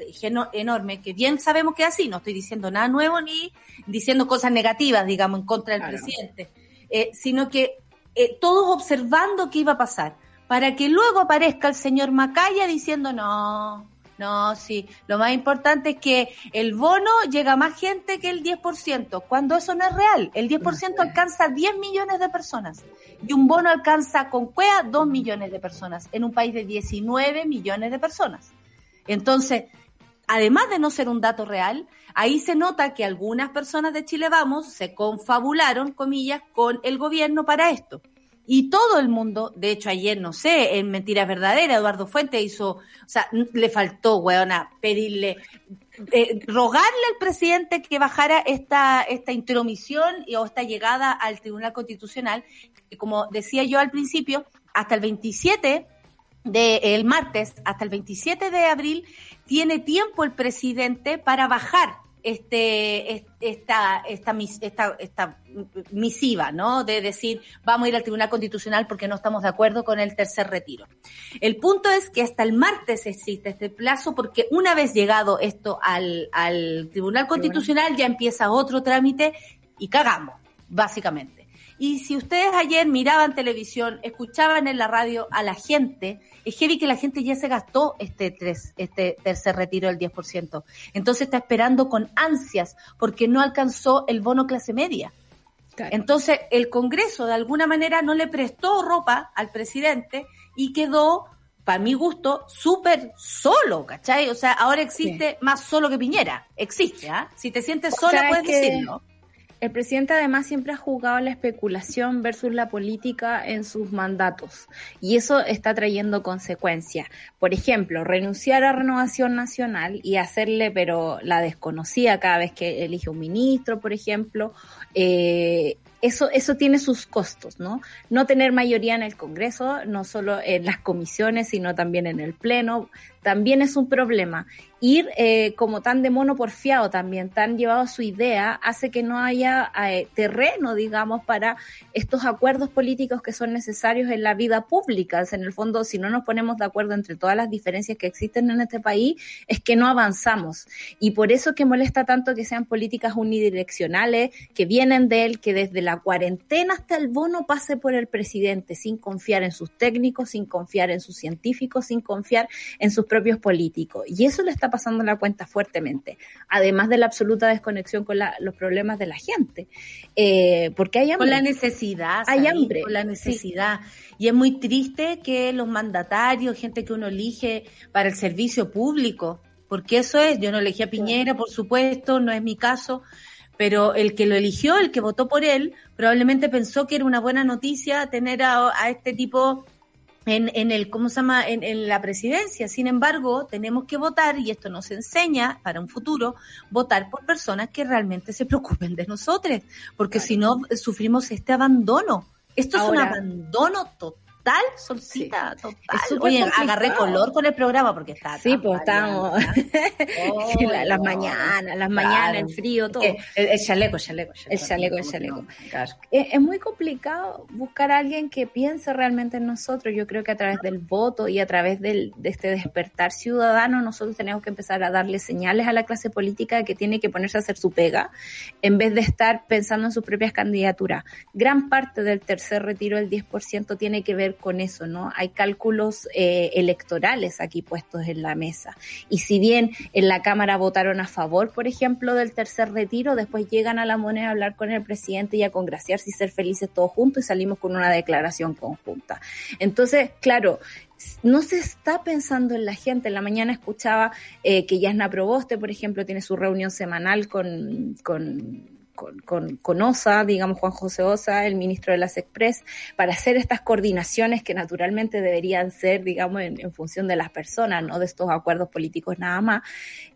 enorme, que bien sabemos que es así, no estoy diciendo nada nuevo ni diciendo cosas negativas, digamos, en contra del presidente, eh, sino que eh, todos observando qué iba a pasar, para que luego aparezca el señor Macaya diciendo, no, no, sí. Lo más importante es que el bono llega a más gente que el 10%, cuando eso no es real. El 10% alcanza a 10 millones de personas y un bono alcanza con cuea 2 millones de personas en un país de 19 millones de personas. Entonces, además de no ser un dato real, ahí se nota que algunas personas de Chile Vamos se confabularon, comillas, con el gobierno para esto. Y todo el mundo, de hecho ayer, no sé, en Mentiras Verdaderas, Eduardo Fuente hizo, o sea, le faltó, weona, pedirle, eh, rogarle al presidente que bajara esta, esta intromisión y, o esta llegada al Tribunal Constitucional, que como decía yo al principio, hasta el 27 de el martes, hasta el 27 de abril, tiene tiempo el presidente para bajar este, esta, esta, esta, esta misiva, ¿no? De decir, vamos a ir al Tribunal Constitucional porque no estamos de acuerdo con el tercer retiro. El punto es que hasta el martes existe este plazo porque una vez llegado esto al, al Tribunal Constitucional ya empieza otro trámite y cagamos, básicamente. Y si ustedes ayer miraban televisión, escuchaban en la radio a la gente, es heavy que la gente ya se gastó este, tres, este tercer retiro del 10%. Entonces está esperando con ansias porque no alcanzó el bono clase media. Entonces el Congreso de alguna manera no le prestó ropa al presidente y quedó, para mi gusto, súper solo, ¿cachai? O sea, ahora existe más solo que Piñera. Existe, ¿ah? Si te sientes sola, puedes decirlo. El presidente además siempre ha jugado la especulación versus la política en sus mandatos y eso está trayendo consecuencias. Por ejemplo, renunciar a Renovación Nacional y hacerle, pero la desconocida cada vez que elige un ministro, por ejemplo, eh, eso, eso tiene sus costos, ¿no? No tener mayoría en el Congreso, no solo en las comisiones, sino también en el Pleno, también es un problema ir eh, como tan de mono porfiado también, tan llevado a su idea, hace que no haya eh, terreno, digamos, para estos acuerdos políticos que son necesarios en la vida pública. en el fondo, si no nos ponemos de acuerdo entre todas las diferencias que existen en este país, es que no avanzamos. Y por eso que molesta tanto que sean políticas unidireccionales, que vienen de él, que desde la cuarentena hasta el bono pase por el presidente, sin confiar en sus técnicos, sin confiar en sus científicos, sin confiar en sus propios políticos. Y eso le está pasando la cuenta fuertemente, además de la absoluta desconexión con los problemas de la gente. Eh, porque hay hambre. Con la necesidad. Hay hambre. Con la necesidad. Y es muy triste que los mandatarios, gente que uno elige para el servicio público, porque eso es, yo no elegí a Piñera, por supuesto, no es mi caso, pero el que lo eligió, el que votó por él, probablemente pensó que era una buena noticia tener a, a este tipo en, en, el, ¿cómo se llama?, en, en, la presidencia. Sin embargo, tenemos que votar, y esto nos enseña para un futuro, votar por personas que realmente se preocupen de nosotros, porque si no, sufrimos este abandono. Esto es un abandono total total, solcita, total. Oye, agarré color con el programa porque está. Sí, pues estábamos. las mañanas, las mañanas, el frío, todo. El, chaleco, chaleco, El chaleco, el chaleco. Es, muy complicado buscar a alguien que piense realmente en nosotros. Yo creo que a través del voto y a través del, de este despertar ciudadano, nosotros tenemos que empezar a darle señales a la clase política de que tiene que ponerse a hacer su pega en vez de estar pensando en sus propias candidaturas. Gran parte del tercer retiro, el 10%, tiene que ver con eso, ¿no? Hay cálculos eh, electorales aquí puestos en la mesa. Y si bien en la Cámara votaron a favor, por ejemplo, del tercer retiro, después llegan a la moneda a hablar con el presidente y a congraciarse y ser felices todos juntos y salimos con una declaración conjunta. Entonces, claro, no se está pensando en la gente. En la mañana escuchaba eh, que Yasna Proboste, por ejemplo, tiene su reunión semanal con, con con, con, OSA, digamos Juan José Osa, el ministro de las Express, para hacer estas coordinaciones que naturalmente deberían ser, digamos, en, función de las personas, no de estos acuerdos políticos nada más.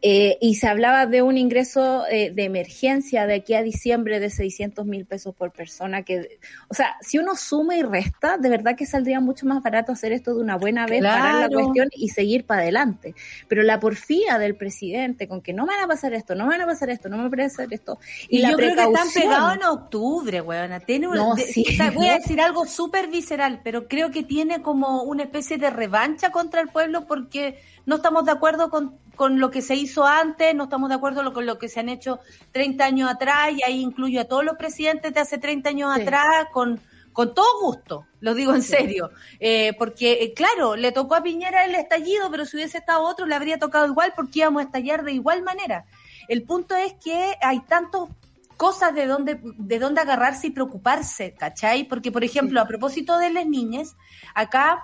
Eh, y se hablaba de un ingreso eh, de emergencia de aquí a diciembre de 600 mil pesos por persona, que, o sea, si uno suma y resta, de verdad que saldría mucho más barato hacer esto de una buena vez, para la cuestión y seguir para adelante. Pero la porfía del presidente con que no me van a pasar esto, no me van a pasar esto, no me van a pasar esto. Y, la yo creo que están pegados en octubre, weona. Tiene voy a decir algo súper visceral, pero creo que tiene como una especie de revancha contra el pueblo porque no estamos de acuerdo con, con lo que se hizo antes, no estamos de acuerdo con lo que se han hecho 30 años atrás, y ahí incluyo a todos los presidentes de hace 30 años atrás, con, con todo gusto, lo digo en serio, eh, porque eh, claro, le tocó a Piñera el estallido, pero si hubiese estado otro le habría tocado igual porque íbamos a estallar de igual manera. El punto es que hay tantas cosas de dónde, de dónde agarrarse y preocuparse, ¿cachai? Porque, por ejemplo, a propósito de las niñas, acá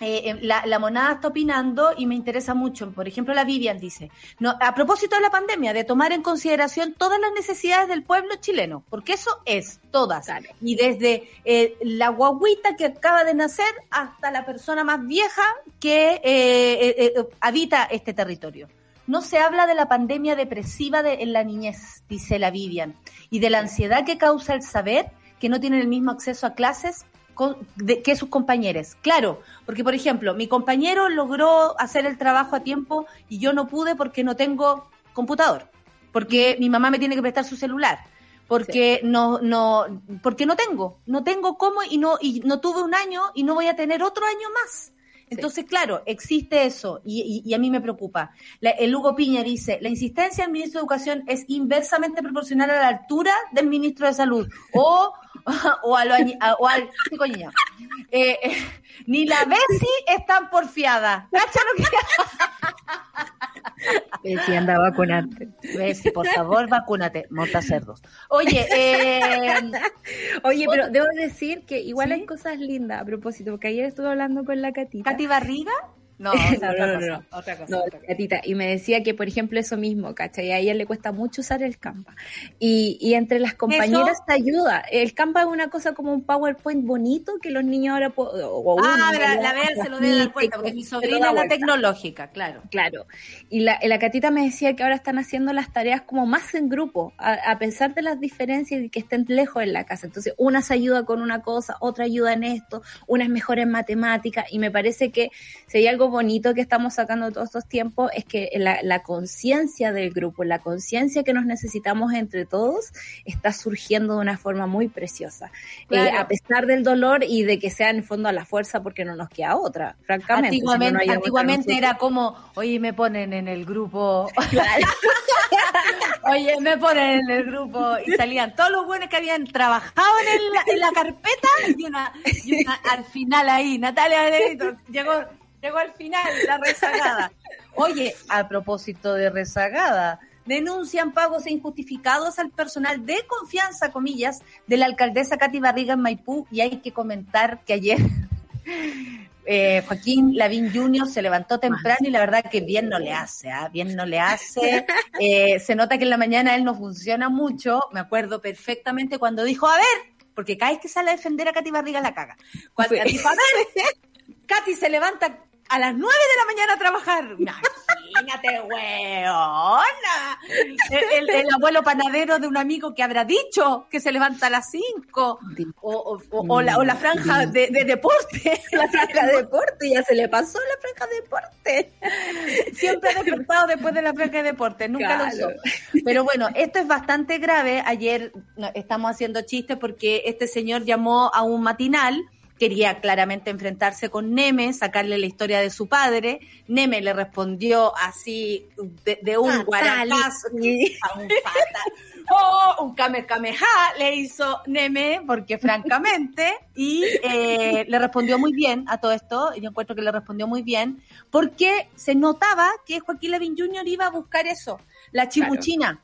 eh, la, la, monada está opinando y me interesa mucho. Por ejemplo, la Vivian dice, no, a propósito de la pandemia, de tomar en consideración todas las necesidades del pueblo chileno, porque eso es, todas. Y desde eh, la guaguita que acaba de nacer hasta la persona más vieja que eh, habita este territorio. No se habla de la pandemia depresiva de, en la niñez, dice la Vivian, y de la ansiedad que causa el saber que no tienen el mismo acceso a clases que sus compañeros. Claro, porque por ejemplo, mi compañero logró hacer el trabajo a tiempo y yo no pude porque no tengo computador, porque mi mamá me tiene que prestar su celular, porque no no porque no tengo, no tengo cómo y no y no tuve un año y no voy a tener otro año más. Entonces, claro, existe eso y, a mí me preocupa. el Hugo Piña dice, la insistencia del ministro de Educación es inversamente proporcional a la altura del ministro de Salud o, o, a lo, o al eh, eh, ni la Bessi es tan porfiada. ¿Cacha lo que... Bessi, anda a vacunarte. Bessi, por favor, vacúnate. Monta cerdos. Oye, eh... Oye, pero debo decir que igual hay cosas lindas a propósito, porque ayer estuve hablando con la Catita. ¿Cati Barriga? No, no, no, otra cosa. Gatita. Y me decía que, por ejemplo, eso mismo, ¿cachai? A ella le cuesta mucho usar el Canva. Y, y entre las compañeras te ayuda. El Canva es una cosa como un PowerPoint bonito que los niños ahora... Ah, la, la vea se lo debe dar cuenta, porque mi sobrina es la tecnológica, claro. Claro. Y la, la Catita me decía que ahora están haciendo las tareas como más en grupo, a, pesar de las diferencias y que estén lejos en la casa. Entonces, una se ayuda con una cosa, otra ayuda en esto, una es mejor en matemáticas, y me parece que si hay algo bonito que estamos sacando todos estos tiempos es que la, conciencia del grupo, la conciencia que nos necesitamos entre todos, está surgiendo de una forma muy preciosa. Eh, a pesar del dolor y de que sea en fondo a la fuerza porque no nos queda otra, francamente. Antiguamente, era como, oye, me ponen en el grupo. Oye, me ponen en el grupo y salían todos los buenos que habían trabajado en, la carpeta y una, al final ahí, Natalia llegó Llegó al final la rezagada. Oye, a propósito de rezagada, denuncian pagos injustificados al personal de confianza, comillas, de la alcaldesa Katy Barriga en Maipú y hay que comentar que ayer eh, Joaquín Lavín Jr. se levantó temprano y la verdad que bien no le hace, ¿ah? bien no le hace. Eh, se nota que en la mañana él no funciona mucho. Me acuerdo perfectamente cuando dijo, a ver, porque cada vez que sale a defender a Katy Barriga la caga. Cuando dijo, a ver, Katy se levanta a las 9 de la mañana a trabajar. Imagínate, weona. El, el, abuelo panadero de un amigo que habrá dicho que se levanta a las 5. O, o, la, o, la, franja de, deporte. La franja de deporte, ya se le pasó la franja de deporte. Siempre despertado después de la franja de deporte, nunca lo usó. Pero bueno, esto es bastante grave. Ayer estamos haciendo chistes porque este señor llamó a un matinal quería claramente enfrentarse con Neme, sacarle la historia de su padre. Neme le respondió así de, un guaracazo, un oh, un kamehameha le hizo Neme, porque francamente, y eh, le respondió muy bien a todo esto, y yo encuentro que le respondió muy bien, porque se notaba que Joaquín Levin Jr. iba a buscar eso, la chimuchina.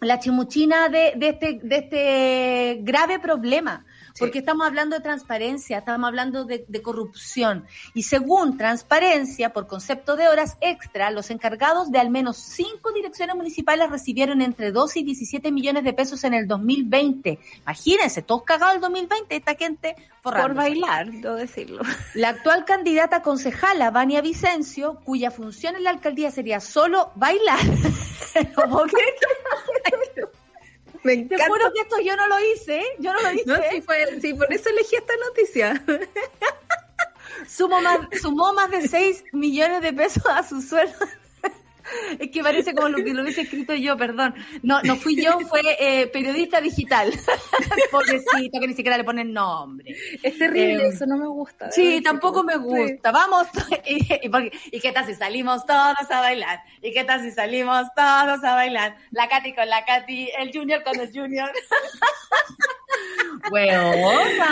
La chimuchina de, de, este, de este grave problema porque estamos hablando de transparencia, estamos hablando de, corrupción. Y según transparencia, por concepto de horas extra, los encargados de al menos cinco direcciones municipales recibieron entre 12 y 17 millones de pesos en el 2020. Imagínense, todos cagados el 2020, esta gente Por bailar, debo decirlo. La actual candidata concejala, Vania Vicencio, cuya función en la alcaldía sería solo bailar. ¿Cómo que? Me Te juro que esto yo no lo hice, ¿eh? yo no lo hice. No, sí, por eso elegí esta noticia. Sumó más, sumó más de 6 millones de pesos a su sueldo es que parece como lo que lo hubiese escrito yo, perdón. No, no fui yo, fue eh, periodista digital. Pobrecito, que ni siquiera le ponen nombre. Es terrible, eh, eso no me gusta. Sí, tampoco me gusta. Vamos, y, qué tal si salimos todos a bailar? ¿Y qué tal si salimos todos a bailar? La Katy con la Katy, el Junior con el Junior. bueno,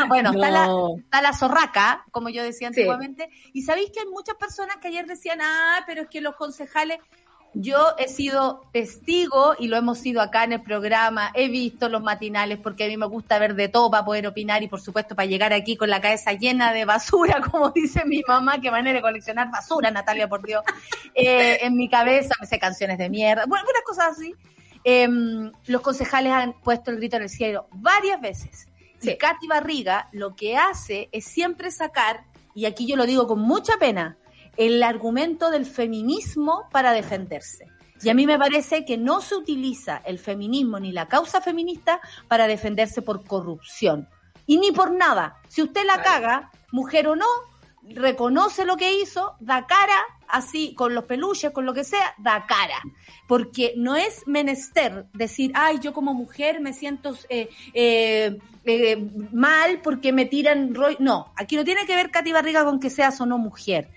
bueno está, la, está la zorraca, como yo decía antiguamente. Y sabéis que hay muchas personas que ayer decían, ah, pero es que los concejales yo he sido testigo y lo hemos sido acá en el programa, he visto los matinales porque a mí me gusta ver de todo para poder opinar y por supuesto para llegar aquí con la cabeza llena de basura, como dice mi mamá, que manera de coleccionar basura, Natalia, por Dios, eh, en mi cabeza, me sé canciones de mierda, bueno, algunas cosas así. Em, los concejales han puesto el grito en el cielo varias veces. Y Katy Barriga lo que hace es siempre sacar, y aquí yo lo digo con mucha pena, el argumento del feminismo para defenderse. Y a mí me parece que no se utiliza el feminismo ni la causa feminista para defenderse por corrupción. Y ni por nada. Si usted la caga, mujer o no, reconoce lo que hizo, da cara, así, con los peluches, con lo que sea, da cara. Porque no es menester decir, ay, yo como mujer me siento eh, eh, eh, mal porque me tiran... No, aquí no tiene que ver Katy Barriga con que seas o no mujer.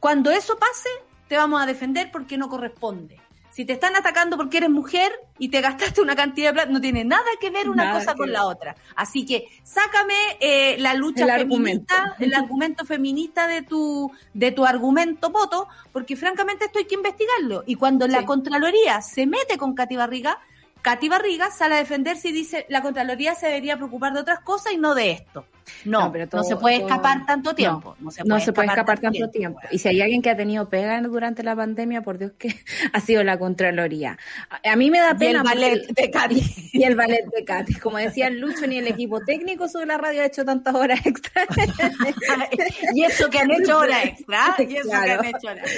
Cuando eso pase, te vamos a defender porque no corresponde. Si te están atacando porque eres mujer y te gastaste una cantidad de plata, no tiene nada que ver una cosa con la otra. Así que sácame eh, la lucha feminista, el argumento feminista de tu, de tu argumento voto, porque francamente esto hay que investigarlo. Y cuando la Contraloría se mete con Katy Barriga, Katy Barriga sale a defenderse y dice la Contraloría se debería preocupar de otras cosas y no de esto. No, pero no se puede escapar tanto tiempo. No, se puede, escapar, tanto tiempo. Y si hay alguien que ha tenido pega durante la pandemia, por Dios que ha sido la Contraloría. A, mí me da pena. Y el ballet de Katy. Y el ballet de Katy. Como decía Lucho, ni el equipo técnico sobre la radio ha hecho tantas horas extra. y eso que han hecho horas extra. Y eso que han hecho horas.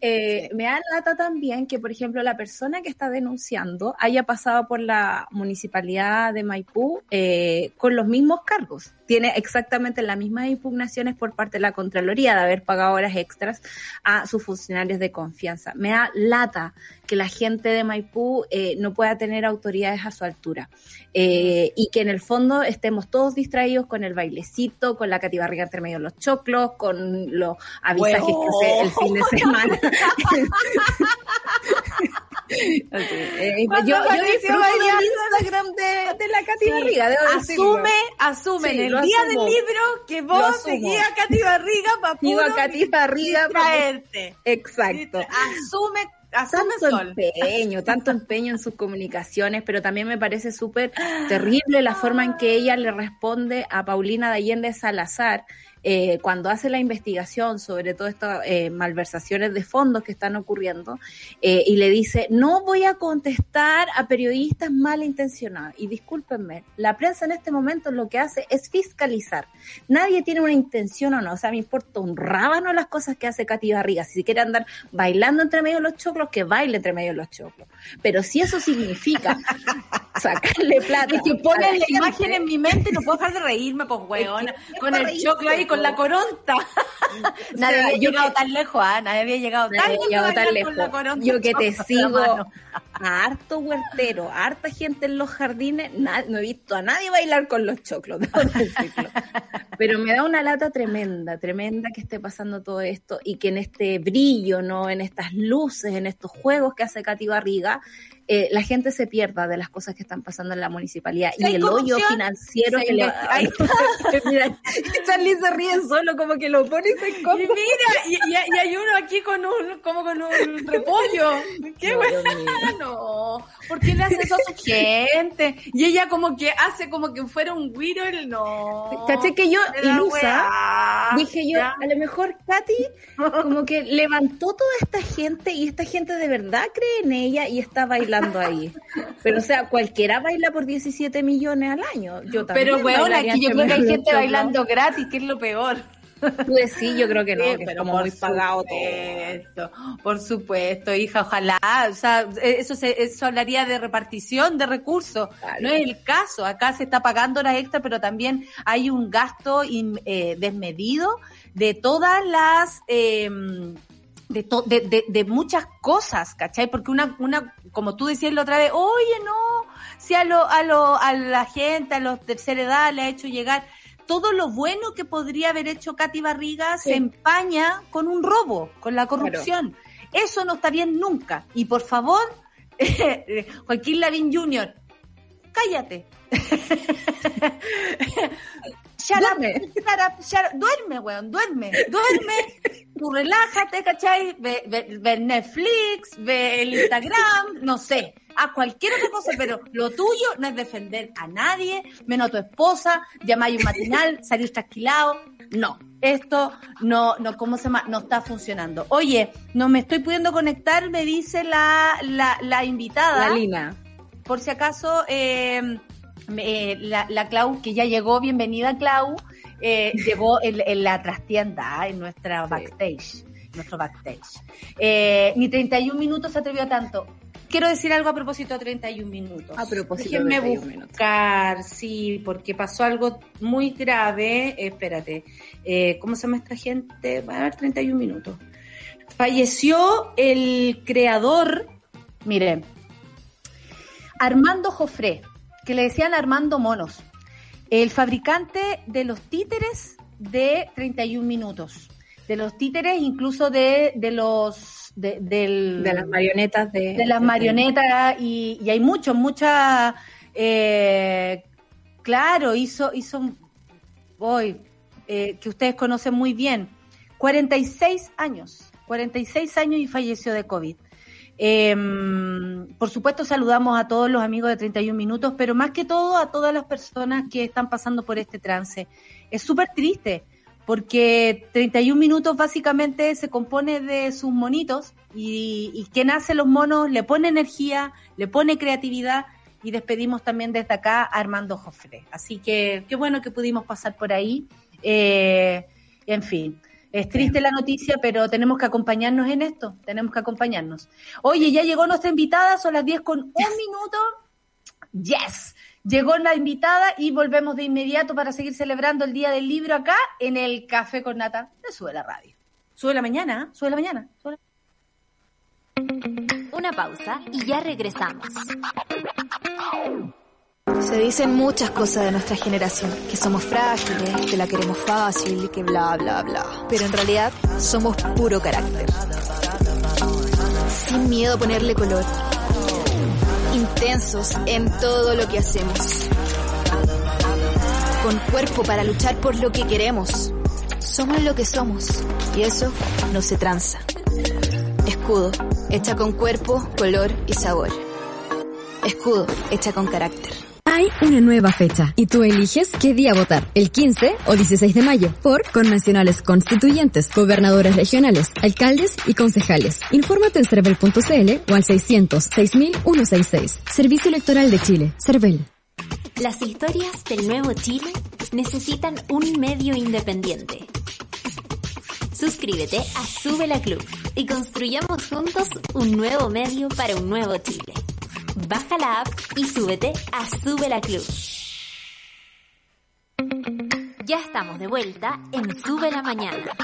Eh, me da lata también que, por ejemplo, la persona que está denunciando haya pasado por la municipalidad de Maipú eh, con los mismos cargos tiene exactamente las mismas impugnaciones por parte de la Contraloría de haber pagado horas extras a sus funcionarios de confianza. Me da lata que la gente de Maipú eh, no pueda tener autoridades a su altura eh, y que en el fondo estemos todos distraídos con el bailecito, con la cativarriga entre medio de los choclos, con los avisajes que hace el fin de semana. Eh, yo, yo disfruto del Instagram de, la Katy Barriga. asume, asume en el día del libro que vos seguías a Katy Barriga para Sigo a Katy Barriga para Exacto. Asume tanto empeño, tanto empeño en sus comunicaciones, pero también me parece súper terrible la forma en que ella le responde a Paulina de Allende Salazar, eh, cuando hace la investigación sobre todas estas eh, malversaciones de fondos que están ocurriendo eh, y le dice, no voy a contestar a periodistas malintencionados. Y discúlpenme, la prensa en este momento lo que hace es fiscalizar. Nadie tiene una intención o no. O sea, me importa un rábano las cosas que hace Katy Barriga. Si quiere andar bailando entre medio de los choclos, que baile entre medio de los choclos. Pero si eso significa sacarle plata. Es que pone la imagen en mi mente y no puedo dejar de reírme, pues, weón. con el choclo ahí con la coronta. nadie había llegado tan lejos, ¿ah? Nadie había llegado tan, lejos. Yo que te sigo a harto huertero, a harta gente en los jardines, no he visto a nadie bailar con los choclos, Pero me da una lata tremenda, tremenda que esté pasando todo esto y que en este brillo, ¿no? En estas luces, en estos juegos que hace Katy Barriga, eh, la gente se pierda de las cosas que están pasando en la municipalidad y el hoyo financiero que le Ahí está. mira, Charlie se ríe solo como que lo pone y se Y mira, y, y- y hay uno aquí con un, como con un repollo. ¿Qué No, bueno? ¿por qué le hace eso a su gente? Y ella como que hace como que fuera un güiro, el no. Caché que yo, ilusa, dije yo, Ya. a lo mejor Katy como que levantó toda esta gente y esta gente de verdad cree en ella y está bailando ahí. Pero o sea, cualquiera baila por 17 millones al año. Yo también. Pero weón, aquí yo creo que hay gente bailando gratis, que es lo peor. Pues sí, yo creo que no, Sí, que es pero como muy pagado todo. Por supuesto, hija, ojalá. O sea, eso, se, eso hablaría de repartición de recursos. Claro. No es el caso. Acá se está pagando horas extra, pero también hay un gasto in- eh, desmedido de todas las. eh, de, to- de, de, de muchas cosas, ¿cachai? Porque una, una, como tú decías la otra vez, oye, no, si a, lo, a, lo, a la gente, a los tercera edad le ha hecho llegar todo lo bueno que podría haber hecho Katy Barriga se empaña con un robo, con la corrupción. Eso no está bien nunca. Y por favor, Joaquín Lavín Jr., cállate. Shut up, Duerme. shut up, shut up. Duerme, weón, duerme, duerme. Tú relájate, ¿cachai? Ve, ve- ve Netflix, ve el Instagram, no sé. Haz cualquier otra cosa, pero lo tuyo no es defender a nadie, menos a tu esposa, llamáis un matinal, salir trasquilado. No, esto no, no, ¿cómo se llama? No está funcionando. Oye, no me estoy pudiendo conectar, me dice la, la, la invitada La Lina. por si acaso, eh, eh, la, la Clau, que ya llegó, bienvenida Clau, eh, llegó en, en la trastienda, en nuestra backstage, nuestro backstage. Eh, ni 31 minutos se atrevió a tanto. Quiero decir algo a propósito de 31 minutos. A propósito de Déjenme 31 minutos. buscar, sí, porque pasó algo muy grave. Eh, espérate, eh, ¿cómo se llama esta gente? Va a ver 31 minutos. Falleció el creador, miren, Armando Jofré, que le decían Armando Monos, el fabricante de los títeres de 31 minutos, de los títeres incluso de, de los de, del- De las marionetas de... de las marionetas y, y hay muchos, muchas, eh, claro, hizo, hizo hoy, eh, que ustedes conocen muy bien, 46 años, 46 años y falleció de COVID. Eh, por supuesto saludamos a todos los amigos de 31 minutos, pero más que todo a todas las personas que están pasando por este trance. Es súper triste porque 31 minutos básicamente se compone de sus monitos y, y quien hace los monos le pone energía, le pone creatividad y despedimos también desde acá a Armando Jofre. Así que qué bueno que pudimos pasar por ahí. Eh, en fin, es triste la noticia, pero tenemos que acompañarnos en esto, tenemos que acompañarnos. Oye, ya llegó nuestra invitada, son las 10 con un minuto. Yes. Llegó la invitada y volvemos de inmediato para seguir celebrando el Día del Libro acá en el Café con Nata de Sube la Radio. Sube la mañana, ¿eh? sube la mañana. Sube la- Una pausa y ya regresamos. Se dicen muchas cosas de nuestra generación, que somos frágiles, que la queremos fácil, que bla, bla, bla. Pero en realidad somos puro carácter. Sin miedo a ponerle color. Intensos en todo lo que hacemos. Con cuerpo para luchar por lo que queremos. Somos lo que somos. Y eso no se tranza. Escudo, hecha con cuerpo, color y sabor. Escudo, hecha con carácter. Hay una nueva fecha y tú eliges qué día votar, el 15 o 16 de mayo, por convencionales constituyentes, gobernadores regionales, alcaldes y concejales. Infórmate en cervel.cl o al 600 6166. Servicio Electoral de Chile, Cervel. Las historias del nuevo Chile necesitan un medio independiente. Suscríbete a Sube la Club y construyamos juntos un nuevo medio para un nuevo Chile. Baja la app y súbete a Sube la Club. Ya estamos de vuelta en Sube la Mañana.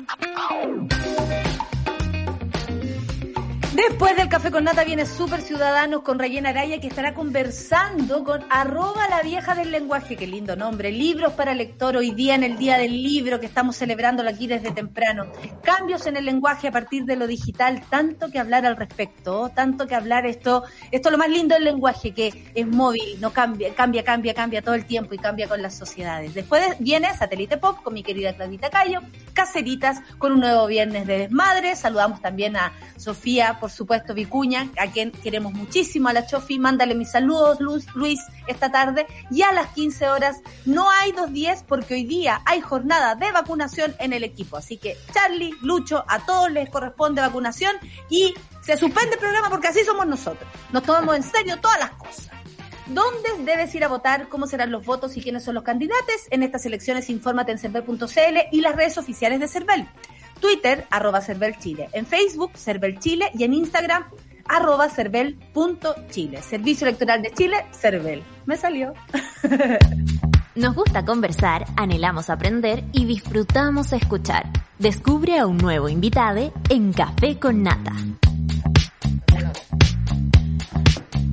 Después del café con nata viene Super Ciudadanos con Rayena Araya que estará conversando con arroba la vieja del lenguaje, qué lindo nombre, libros para lector hoy día en el día del libro que estamos celebrándolo aquí desde temprano. Cambios en el lenguaje a partir de lo digital, tanto que hablar al respecto, tanto que hablar esto, esto es lo más lindo del lenguaje que es móvil, no cambia, cambia, cambia, cambia todo el tiempo y cambia con las sociedades. Después viene Satélite Pop con mi querida Claudita Cayo, Caceritas con un nuevo viernes de desmadre, saludamos también a Sofía por supuesto, Vicuña, a quien queremos muchísimo, a la Chofi, mándale mis saludos, Luis, esta tarde. Y a las 15 horas no hay 2.10 porque hoy día hay jornada de vacunación en el equipo. Así que, Charlie, Lucho, a todos les corresponde vacunación y se suspende el programa porque así somos nosotros. Nos tomamos en serio todas las cosas. ¿Dónde debes ir a votar? ¿Cómo serán los votos y quiénes son los candidatos? En estas elecciones, infórmate en cervel.cl y las redes oficiales de Cervel. Twitter, arroba Chile, en Facebook, Cervel Chile y en Instagram, arroba cervel.chile. Servicio Electoral de Chile, Cervel. Me salió. Nos gusta conversar, anhelamos aprender y disfrutamos escuchar. Descubre a un nuevo invitado en Café con Nata.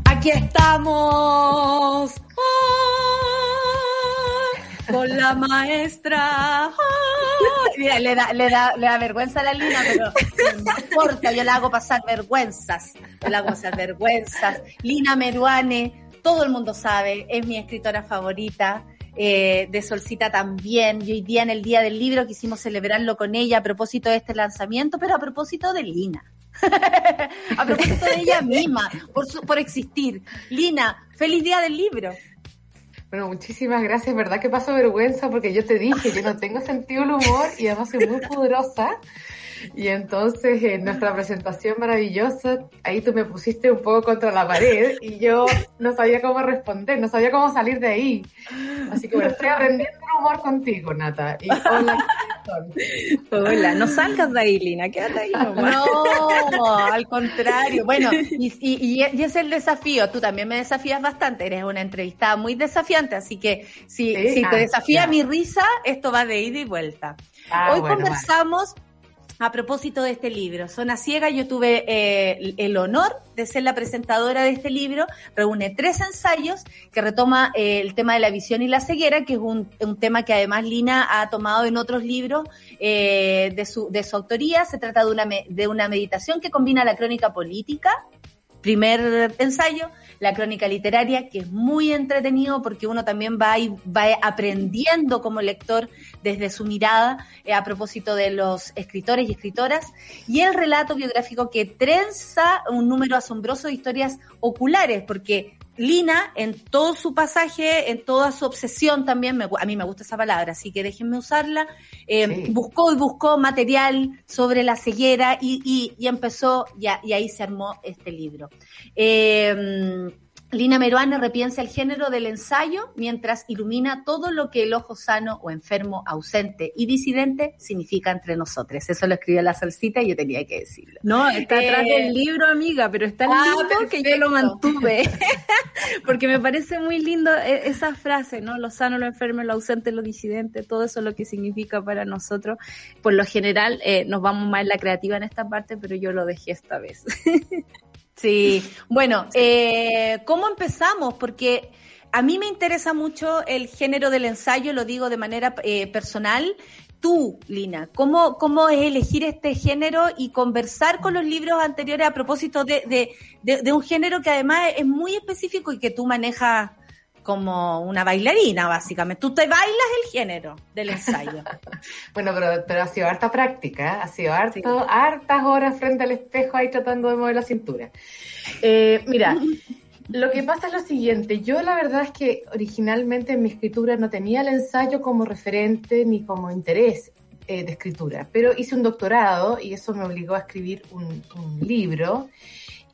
Aquí estamos. Con la maestra. Le da, le, da, le da vergüenza a la Lina, pero no importa, yo la hago pasar vergüenzas. La hago pasar vergüenzas. Lina Meruane, todo el mundo sabe, es mi escritora favorita. Eh, de Solcita también. Y hoy día en el Día del Libro quisimos celebrarlo con ella a propósito de este lanzamiento, pero a propósito de Lina. a propósito de ella misma, por, por existir. Lina, feliz Día del Libro. Bueno, muchísimas gracias. ¿Verdad que paso vergüenza? Porque yo te dije, yo no tengo sentido del humor y además soy muy poderosa. Y entonces en nuestra presentación maravillosa, ahí tú me pusiste un poco contra la pared y yo no sabía cómo responder, no sabía cómo salir de ahí. Así que bueno, estoy aprendiendo el humor contigo, Nata. Y hola, Hola, no salgas de ahí, Lina, quédate ahí No, al contrario. Bueno, y, y, y, es el desafío. Tú también me desafías bastante. Eres una entrevistada muy desafiante, así que si, si te ah, desafía mi risa, esto va de ida y vuelta. Ah, Hoy conversamos a propósito de este libro, Zona Ciega, yo tuve eh, el honor de ser la presentadora de este libro. Reúne tres ensayos que retoma eh, el tema de la visión y la ceguera, que es un, tema que además Lina ha tomado en otros libros eh, de, su, de su autoría. Se trata de una, de una meditación que combina la crónica política, primer ensayo, la crónica literaria, que es muy entretenido porque uno también va, y va aprendiendo como lector desde su mirada eh, a propósito de los escritores y escritoras, y el relato biográfico que trenza un número asombroso de historias oculares, porque Lina, en todo su pasaje, en toda su obsesión también, a mí me gusta esa palabra, así que déjenme usarla, eh, buscó y buscó material sobre la ceguera y, y, empezó, y ahí se armó este libro. Eh, Lina Meruane repiensa el género del ensayo mientras ilumina todo lo que el ojo sano o enfermo, ausente y disidente significa entre nosotros. Eso lo escribió la salsita y yo tenía que decirlo. No, está atrás del eh, libro, amiga, pero está el ah, libro que yo lo mantuve. Porque me parece muy lindo e, esa frase, ¿no? Lo sano, lo enfermo, lo ausente, lo disidente, todo eso es lo que significa para nosotros. Por lo general, eh, nos vamos más en la creativa en esta parte, pero yo lo dejé esta vez. Sí, bueno, eh, ¿cómo empezamos? Porque a mí me interesa mucho el género del ensayo, lo digo de manera eh, personal. Tú, Lina, ¿cómo, ¿cómo es elegir este género y conversar con los libros anteriores a propósito de, de, de un género que además es muy específico y que tú manejas como una bailarina, básicamente. Tú te bailas el género del ensayo. bueno, pero, pero ha sido harta práctica, ¿eh? ha sido harto, hartas horas frente al espejo ahí tratando de mover la cintura. Eh, mira, lo que pasa es lo siguiente, yo la verdad es que originalmente en mi escritura no tenía el ensayo como referente ni como interés eh, de escritura, pero hice un doctorado y eso me obligó a escribir un, un libro.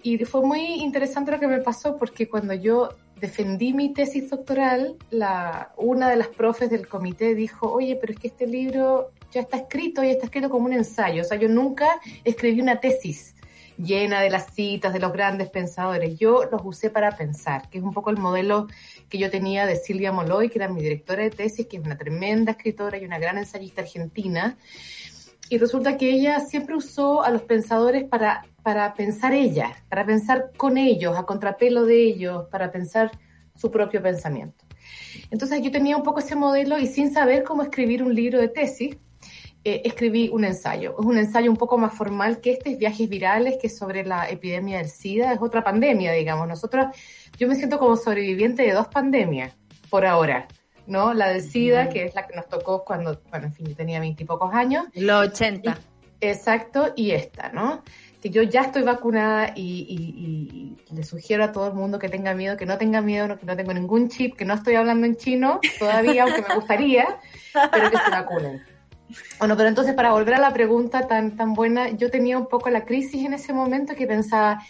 Y fue muy interesante lo que me pasó porque cuando yo defendí mi tesis doctoral, la, una de las profes del comité dijo, oye, pero es que este libro ya está escrito y está escrito como un ensayo. O sea, yo nunca escribí una tesis llena de las citas de los grandes pensadores. Yo los usé para pensar, que es un poco el modelo que yo tenía de Silvia Moloy, que era mi directora de tesis, que es una tremenda escritora y una gran ensayista argentina. Y resulta que ella siempre usó a los pensadores para, para pensar ella, para pensar con ellos, a contrapelo de ellos, para pensar su propio pensamiento. Entonces yo tenía un poco ese modelo y sin saber cómo escribir un libro de tesis, eh, escribí un ensayo. Es un ensayo un poco más formal que este, es Viajes Virales, que es sobre la epidemia del SIDA, es otra pandemia, digamos. Nosotros, yo me siento como sobreviviente de dos pandemias, por ahora. ¿No? La del SIDA, que es la que nos tocó cuando, bueno, en fin, yo tenía veintipocos años. Los 80. exacto, y esta, ¿no? Que yo ya estoy vacunada y, le sugiero a todo el mundo que tenga miedo, que no tenga miedo, que no tengo ningún chip, que no estoy hablando en chino todavía, aunque me gustaría, pero que se vacunen. Bueno, pero entonces para volver a la pregunta tan, tan buena, yo tenía un poco la crisis en ese momento que pensaba,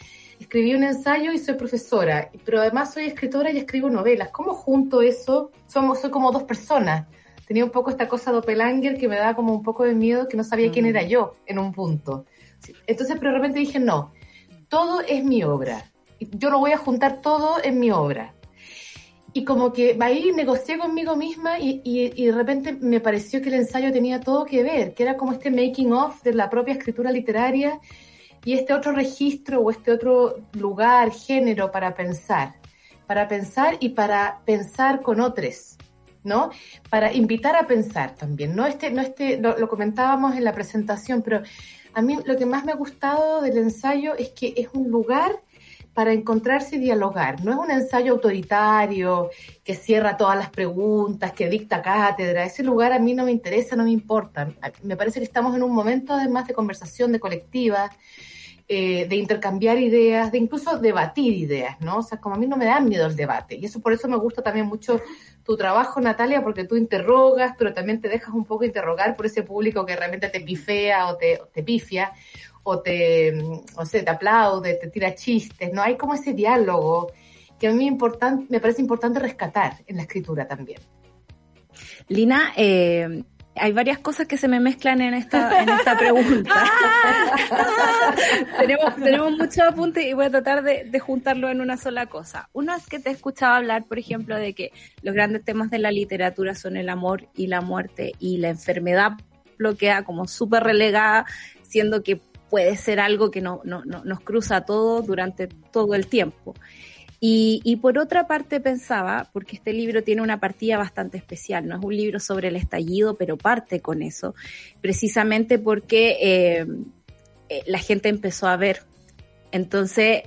escribí un ensayo y soy profesora, pero además soy escritora y escribo novelas. ¿Cómo junto eso? Somos, soy como dos personas. Tenía un poco esta cosa doppelanger que me daba como un poco de miedo, que no sabía quién era mm. yo en un punto. Entonces, pero de repente dije, no, todo es mi obra. Yo lo voy a juntar todo en mi obra. Y como que ahí negocié conmigo misma y, y, y, de repente me pareció que el ensayo tenía todo que ver, que era como este making of de la propia escritura literaria y este otro registro o este otro lugar, género para pensar, para pensar y para pensar con otros, ¿no? Para invitar a pensar también, no este, no este, lo, comentábamos en la presentación, pero a mí lo que más me ha gustado del ensayo es que es un lugar para encontrarse y dialogar. No es un ensayo autoritario que cierra todas las preguntas, que dicta cátedra. Ese lugar a mí no me interesa, no me importa. Me parece que estamos en un momento además de conversación, de colectiva, eh, de intercambiar ideas, de incluso debatir ideas, ¿no? O sea, como a mí no me da miedo el debate. Y eso por eso me gusta también mucho tu trabajo, Natalia, porque tú interrogas, pero también te dejas un poco interrogar por ese público que realmente te pifea o te, te pifia o te, o sea, te aplaude, te tira chistes, ¿no? Hay como ese diálogo que a mí me parece importante rescatar en la escritura también. Lina, eh, hay varias cosas que se me mezclan en esta, en esta pregunta. tenemos, tenemos muchos apuntes y voy a tratar de, de, juntarlo en una sola cosa. Uno es que te he escuchado hablar, por ejemplo, de que los grandes temas de la literatura son el amor y la muerte y la enfermedad bloquea como súper relegada, siendo que puede ser algo que no, no, no, nos cruza a todos durante todo el tiempo. Y, por otra parte pensaba, porque este libro tiene una partida bastante especial, no es un libro sobre el estallido, pero parte con eso, precisamente porque eh, eh, la gente empezó a ver. Entonces,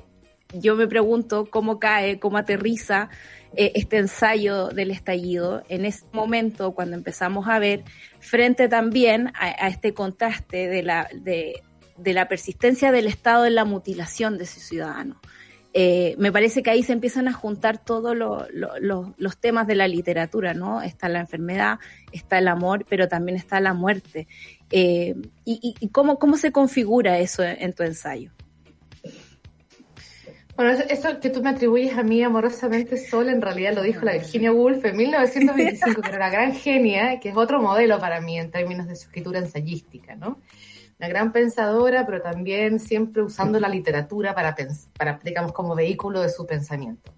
yo me pregunto cómo cae, cómo aterriza eh, este ensayo del estallido en ese momento cuando empezamos a ver, frente también a, este contraste de la, de, de la persistencia del Estado en la mutilación de sus ciudadanos. Eh, me parece que ahí se empiezan a juntar todos los temas de la literatura, ¿no? Está la enfermedad, está el amor, pero también está la muerte. Eh, y, cómo, cómo se configura eso en, tu ensayo? Bueno, eso, que tú me atribuyes a mí amorosamente sola, en realidad lo dijo la Virginia Woolf en 1925, que era gran genia, que es otro modelo para mí en términos de su escritura ensayística, ¿no? Una gran pensadora, pero también siempre usando la literatura para, para, digamos, como vehículo de su pensamiento.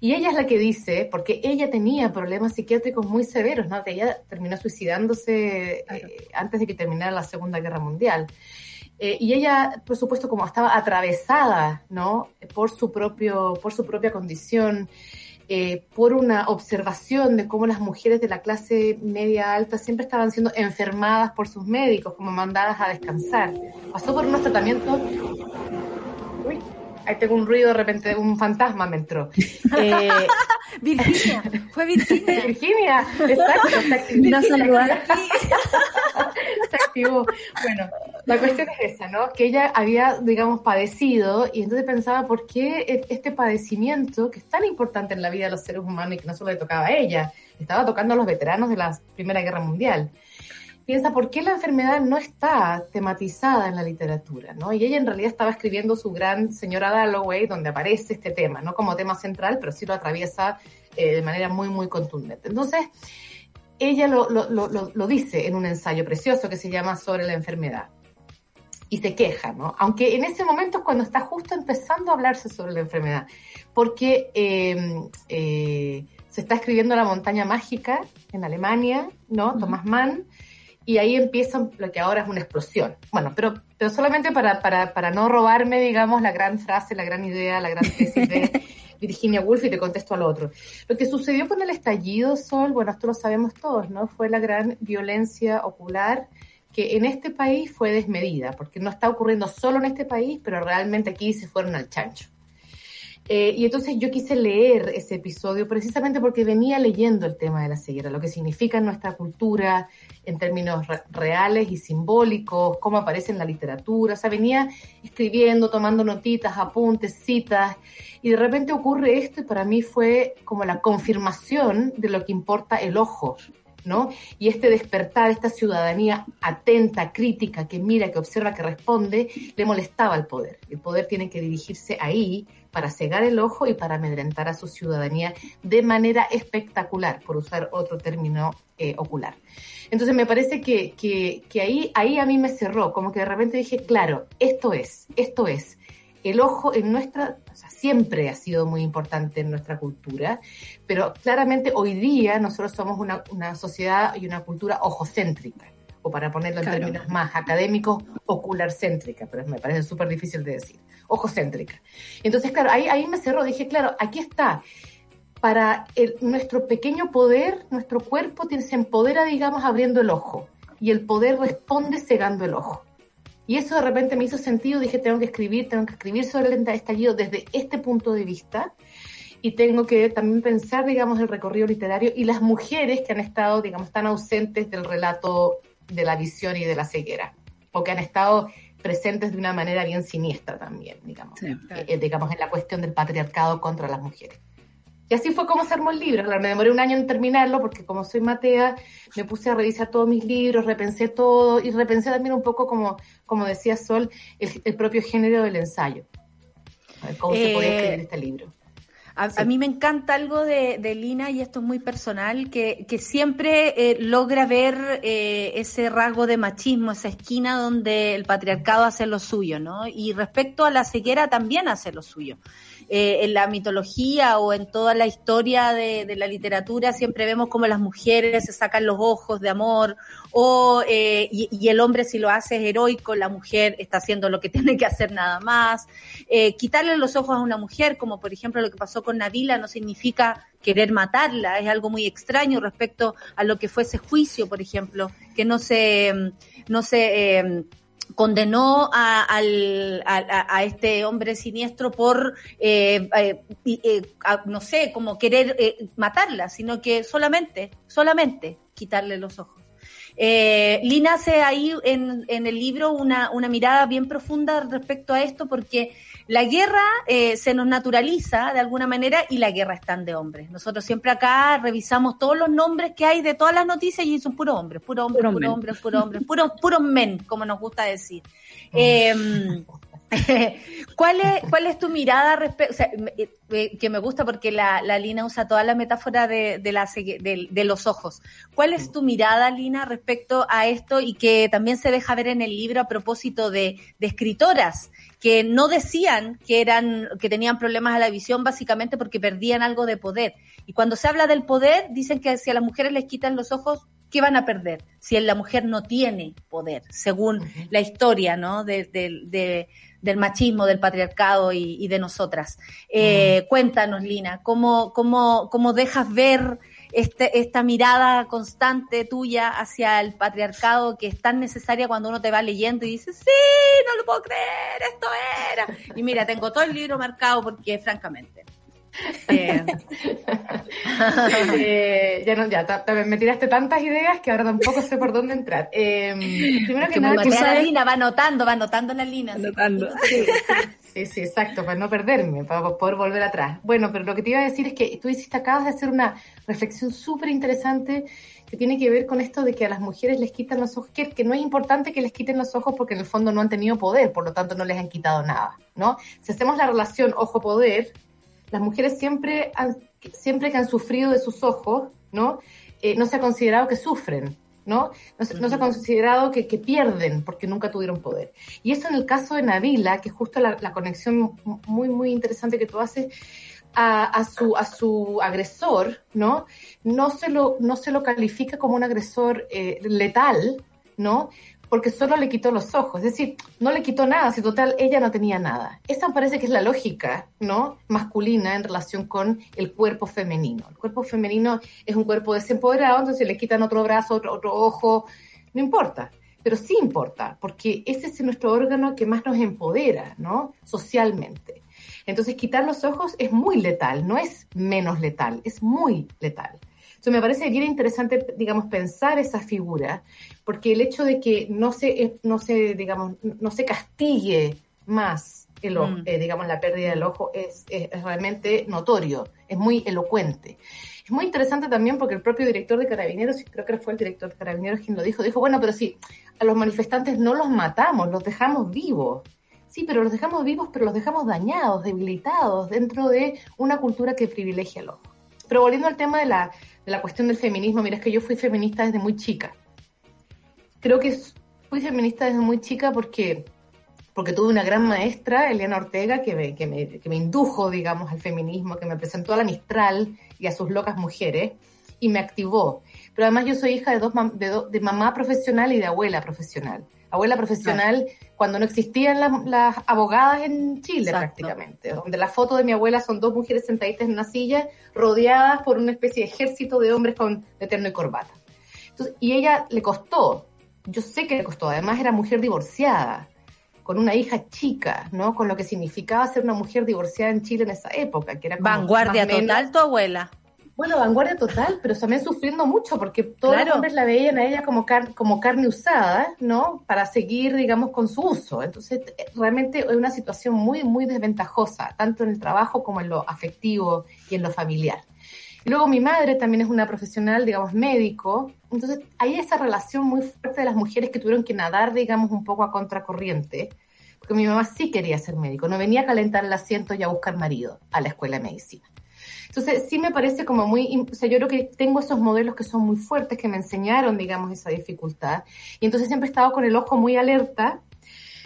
Y ella es la que dice, porque ella tenía problemas psiquiátricos muy severos, ¿no? Que ella terminó suicidándose eh, antes de que terminara la Segunda Guerra Mundial. Eh, y ella, por supuesto, como estaba atravesada, ¿no? Por su propio, por su propia condición, eh, por una observación de cómo las mujeres de la clase media alta siempre estaban siendo enfermadas por sus médicos, como mandadas a descansar. Pasó por unos tratamientos... Uy, ahí tengo un ruido de repente, un fantasma me entró. Eh, Virginia, fue Virginia. Virginia, exacto, activó. se activó. Bueno, la cuestión es esa, ¿no? Que ella había, digamos, padecido y entonces pensaba por qué e-, este padecimiento, que es tan importante en la vida de los seres humanos y que no solo le tocaba a ella, estaba tocando a los veteranos de la Primera Guerra Mundial. Piensa, ¿por qué la enfermedad no está tematizada en la literatura? ¿no? Y ella en realidad estaba escribiendo su gran Señora Dalloway, donde aparece este tema, no como tema central, pero sí lo atraviesa eh, de manera muy, muy contundente. Entonces, ella lo, lo, lo, lo, dice en un ensayo precioso que se llama Sobre la enfermedad. Y se queja, ¿no? Aunque en ese momento es cuando está justo empezando a hablarse sobre la enfermedad, porque eh, eh, se está escribiendo La montaña mágica en Alemania, ¿no? Thomas Mann, y ahí empieza lo que ahora es una explosión. Bueno, pero, pero solamente para, para, para no robarme, digamos, la gran frase, la gran idea, la gran tesis de Virginia Woolf y te contesto al otro. Lo que sucedió con el estallido, Sol, bueno, esto lo sabemos todos, ¿no? Fue la gran violencia ocular que en este país fue desmedida, porque no está ocurriendo solo en este país, pero realmente aquí se fueron al chancho. Eh, y entonces yo quise leer ese episodio precisamente porque venía leyendo el tema de la ceguera, lo que significa en nuestra cultura en términos reales y simbólicos, cómo aparece en la literatura. O sea, venía escribiendo, tomando notitas, apuntes, citas, y de repente ocurre esto y para mí fue como la confirmación de lo que importa el ojo ¿no? Y este despertar, esta ciudadanía atenta, crítica, que mira, que observa, que responde, le molestaba al poder. El poder tiene que dirigirse ahí para cegar el ojo y para amedrentar a su ciudadanía de manera espectacular, por usar otro término eh, ocular. Entonces me parece que, que, ahí, ahí a mí me cerró, como que de repente dije, claro, esto es, esto es. El ojo en nuestra siempre ha sido muy importante en nuestra cultura, pero claramente hoy día nosotros somos una, una sociedad y una cultura ojocéntrica, o para ponerlo en términos más académicos, ocularcéntrica, pero me parece súper difícil de decir, ojocéntrica. Entonces, claro, ahí, ahí me cerró, dije, claro, aquí está, para el, nuestro pequeño poder, nuestro cuerpo se empodera, digamos, abriendo el ojo, y el poder responde cegando el ojo. Y eso de repente me hizo sentido, dije, tengo que escribir, tengo que escribir sobre el estallido desde este punto de vista. Y tengo que también pensar, digamos, el recorrido literario y las mujeres que han estado, digamos, tan ausentes del relato de la visión y de la ceguera, o que han estado presentes de una manera bien siniestra también, digamos, eh, digamos, en la cuestión del patriarcado contra las mujeres. Y así fue como se armó el libro. me demoré un año en terminarlo porque como soy matea, me puse a revisar todos mis libros, repensé todo y repensé también un poco, como, como decía Sol, el, propio género del ensayo. cómo se puede escribir eh, este libro. A, mí me encanta algo de, Lina, y esto es muy personal, que, siempre eh, logra ver eh, ese rasgo de machismo, esa esquina donde el patriarcado hace lo suyo, ¿no? Y respecto a la ceguera también hace lo suyo. Eh, en la mitología o en toda la historia de, la literatura siempre vemos como las mujeres se sacan los ojos de amor o eh, y, el hombre si lo hace es heroico, la mujer está haciendo lo que tiene que hacer nada más. Eh, quitarle los ojos a una mujer, como por ejemplo lo que pasó con Navila, no significa querer matarla, es algo muy extraño respecto a lo que fue ese juicio, por ejemplo, que no se, no se condenó a, al, a, este hombre siniestro por, eh, eh, eh no sé, como querer eh, matarla, sino que solamente, solamente quitarle los ojos. Lina hace ahí en, en el libro una, una, mirada bien profunda respecto a esto porque la guerra eh, se nos naturaliza de alguna manera y la guerra es tan de hombres. Nosotros siempre acá revisamos todos los nombres que hay de todas las noticias y son puros hombres, puros hombres, puros hombres, puros hombres, puros puro men, como nos gusta decir. Eh, ¿Cuál es, ¿Cuál es tu mirada respecto? O sea, eh, que me gusta porque la, la, Lina usa toda la metáfora de, de, la, de, de, los ojos. ¿Cuál es tu mirada, Lina, respecto a esto y que también se deja ver en el libro a propósito de, de escritoras que no decían que eran, que tenían problemas a la visión básicamente porque perdían algo de poder? Y cuando se habla del poder, dicen que si a las mujeres les quitan los ojos, ¿qué van a perder? Si la mujer no tiene poder, según la historia, ¿no? de, de del machismo, del patriarcado y, de nosotras. Eh, cuéntanos, Lina, ¿cómo, cómo, cómo dejas ver este, esta mirada constante tuya hacia el patriarcado que es tan necesaria cuando uno te va leyendo y dice, sí, no lo puedo creer, esto era. Y mira, tengo todo el libro marcado porque, francamente, eh, eh, ya no, ya me tiraste tantas ideas que ahora tampoco sé por dónde entrar. Eh, primero que, nada, la lina, va anotando, va anotando la línea. Sí, sí, exacto, para no perderme, para poder volver atrás. Bueno, pero lo que te iba a decir es que tú hiciste, acabas de hacer una reflexión súper interesante que tiene que ver con esto de que a las mujeres les quitan los ojos, que, que, no es importante que les quiten los ojos porque en el fondo no han tenido poder, por lo tanto no les han quitado nada, ¿no? Si hacemos la relación ojo-poder, las mujeres siempre, siempre que han sufrido de sus ojos, ¿no? Eh, no se ha considerado que sufren, ¿no? No se, ha considerado que, pierden porque nunca tuvieron poder. Y eso en el caso de Navila, que es justo la, conexión muy, muy interesante que tú haces, a, su, a su agresor, ¿no? No se lo, no se lo califica como un agresor eh, letal, ¿no? Porque solo le quitó los ojos, es decir, no le quitó nada, si total ella no tenía nada. Esa parece que es la lógica, ¿no? Masculina en relación con el cuerpo femenino. El cuerpo femenino es un cuerpo desempoderado, entonces le quitan otro brazo, otro, otro ojo, no importa pero sí importa, porque ese es nuestro órgano que más nos empodera, ¿no? Socialmente. Entonces, quitar los ojos es muy letal, no es menos letal, es muy letal. Entonces, me parece bien interesante, digamos, pensar esa figura, porque el hecho de que no se, eh, no se digamos, no se castigue más el mm. eh, digamos, la pérdida del ojo es, es, realmente notorio, es muy elocuente. Es muy interesante también porque el propio director de Carabineros, creo que fue el director de Carabineros quien lo dijo, dijo, bueno, pero sí, a los manifestantes no los matamos, los dejamos vivos. Sí, pero los dejamos vivos, pero los dejamos dañados, debilitados dentro de una cultura que privilegia al ojo. Pero volviendo al tema de la, la cuestión del feminismo, mira, es que yo fui feminista desde muy chica. Creo que fui feminista desde muy chica porque, porque tuve una gran maestra, Eliana Ortega, que me, que, me, que me indujo, digamos, al feminismo, que me presentó a la Mistral y a sus locas mujeres y me activó. Pero además yo soy hija de, dos de, de mamá profesional y de abuela profesional abuela profesional cuando no existían las, abogadas en Chile prácticamente, donde la foto de mi abuela son dos mujeres sentaditas en una silla rodeadas por una especie de ejército de hombres con eterno y corbata. Entonces, y ella le costó, yo sé que le costó, además era mujer divorciada, con una hija chica, ¿no? Con lo que significaba ser una mujer divorciada en Chile en esa época, que era vanguardia total tu abuela. Bueno, vanguardia total, pero también sufriendo mucho porque todos los hombres la veían a ella como, como carne usada, ¿no? Para seguir, digamos, con su uso. Entonces, realmente es una situación muy, muy desventajosa, tanto en el trabajo como en lo afectivo y en lo familiar. Y luego mi madre también es una profesional, digamos, médico. Entonces, hay esa relación muy fuerte de las mujeres que tuvieron que nadar, digamos, un poco a contracorriente. Porque mi mamá sí quería ser médico, no venía a calentar el asiento y a buscar marido a la escuela de medicina. Entonces, sí me parece como muy, o sea, yo creo que tengo esos modelos que son muy fuertes, que me enseñaron, digamos, esa dificultad. Y entonces siempre he estado con el ojo muy alerta,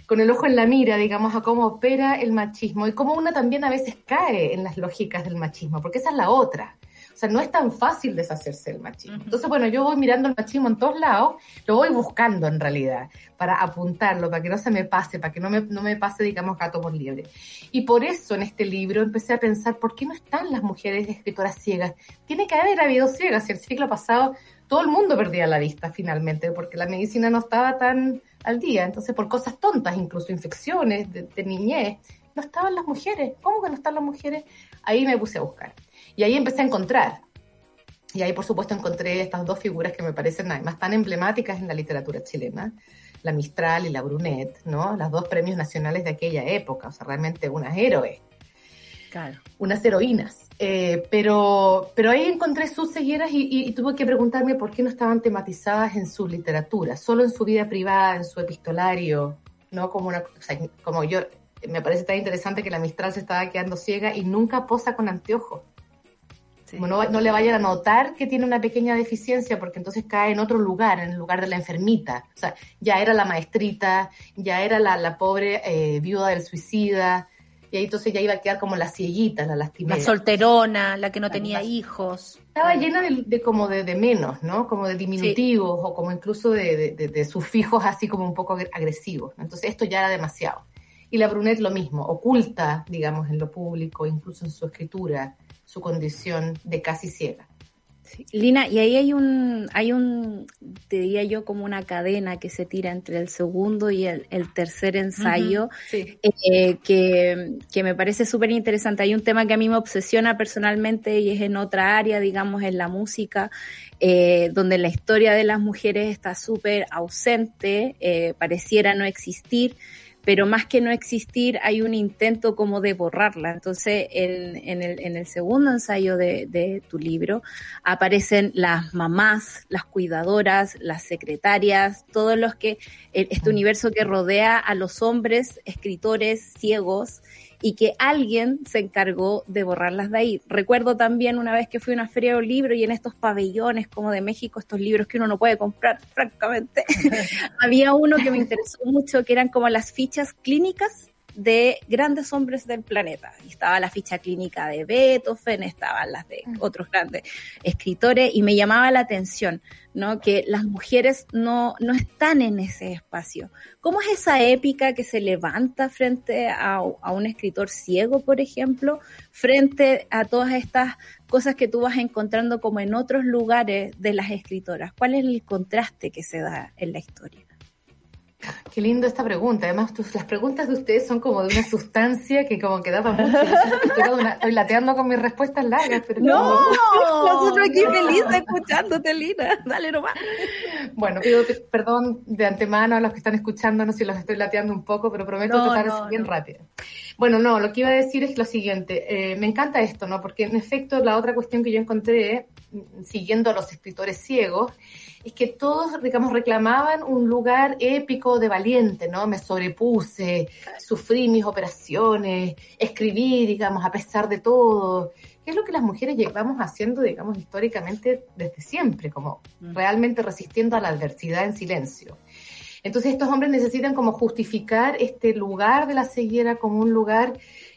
con el ojo en la mira, digamos, a cómo opera el machismo y cómo una también a veces cae en las lógicas del machismo, porque esa es la otra. O sea, no es tan fácil deshacerse del machismo. Entonces, bueno, yo voy mirando el machismo en todos lados, lo voy buscando en realidad, para apuntarlo, para que no se me pase, para que no me, no me pase, digamos, gato por liebre. Y por eso en este libro empecé a pensar, ¿por qué no están las mujeres escritoras ciegas? Tiene que haber habido ciegas. Y el siglo pasado todo el mundo perdía la vista finalmente, porque la medicina no estaba tan al día. Entonces, por cosas tontas, incluso infecciones de, de niñez, no estaban las mujeres. ¿Cómo que no están las mujeres? Ahí me puse a buscar. Y ahí empecé a encontrar. Y ahí, por supuesto, encontré estas dos figuras que me parecen además tan emblemáticas en la literatura chilena, la Mistral y la Brunet, ¿no? Las dos premios nacionales de aquella época, o sea, realmente unas héroes. Claro. Unas heroínas. Eh, pero, pero ahí encontré sus cegueras y, tuve que preguntarme por qué no estaban tematizadas en su literatura, solo en su vida privada, en su epistolario, ¿no? Como, una, como yo, me parece tan interesante que la Mistral se estaba quedando ciega y nunca posa con anteojos no, le vayan a notar que tiene una pequeña deficiencia porque entonces cae en otro lugar, en el lugar de la enfermita. O sea, ya era la maestrita, ya era la, pobre eh, viuda del suicida, y ahí entonces ya iba a quedar como la cieguita, la lastimera. La solterona, la que no tenía hijos. Estaba llena de, como de, menos, ¿no? Como de diminutivos o como incluso de, de, sufijos así como un poco agresivos. Entonces esto ya era demasiado. Y la Brunet lo mismo, oculta, digamos, en lo público, incluso en su escritura su condición de casi ciega. Lina, y ahí hay un, hay un, te diría yo, como una cadena que se tira entre el segundo y el, tercer ensayo, eh, que, que, me parece súper interesante. Hay un tema que a mí me obsesiona personalmente y es en otra área, digamos, en la música, eh, donde la historia de las mujeres está súper ausente, eh, pareciera no existir pero más que no existir hay un intento como de borrarla. Entonces, en, el, segundo ensayo de, tu libro aparecen las mamás, las cuidadoras, las secretarias, todos los que, este universo que rodea a los hombres, escritores ciegos, y que alguien se encargó de borrarlas de ahí. Recuerdo también una vez que fui a una feria de libros y en estos pabellones como de México, estos libros que uno no puede comprar, francamente, había uno que me interesó mucho, que eran como las fichas clínicas de grandes hombres del planeta. Y estaba la ficha clínica de Beethoven, estaban las de otros grandes escritores, y me llamaba la atención, ¿no? Que las mujeres no, no están en ese espacio. ¿Cómo es esa épica que se levanta frente a, a un escritor ciego, por ejemplo, frente a todas estas cosas que tú vas encontrando como en otros lugares de las escritoras? ¿Cuál es el contraste que se da en la historia? Qué lindo esta pregunta. Además, las preguntas de ustedes son como de una sustancia que como que da para mucho. Estoy, lateando con mis respuestas largas, pero no, nosotros aquí felices escuchándote, Lina. Dale nomás. Bueno, pido perdón de antemano a los que están escuchándonos si los estoy lateando un poco, pero prometo tratar eso bien rápido. Bueno, no, lo que iba a decir es lo siguiente. Eh, me encanta esto, ¿no? Porque en efecto la otra cuestión que yo encontré, siguiendo a los escritores ciegos, es que todos, digamos, reclamaban un lugar épico de valiente, ¿no? Me sobrepuse, sufrí mis operaciones, escribí, digamos, a pesar de todo, que es lo que las mujeres llevamos haciendo, digamos, históricamente desde siempre, como mm. realmente resistiendo a la adversidad en silencio. Entonces estos hombres necesitan como justificar este lugar de la ceguera como un lugar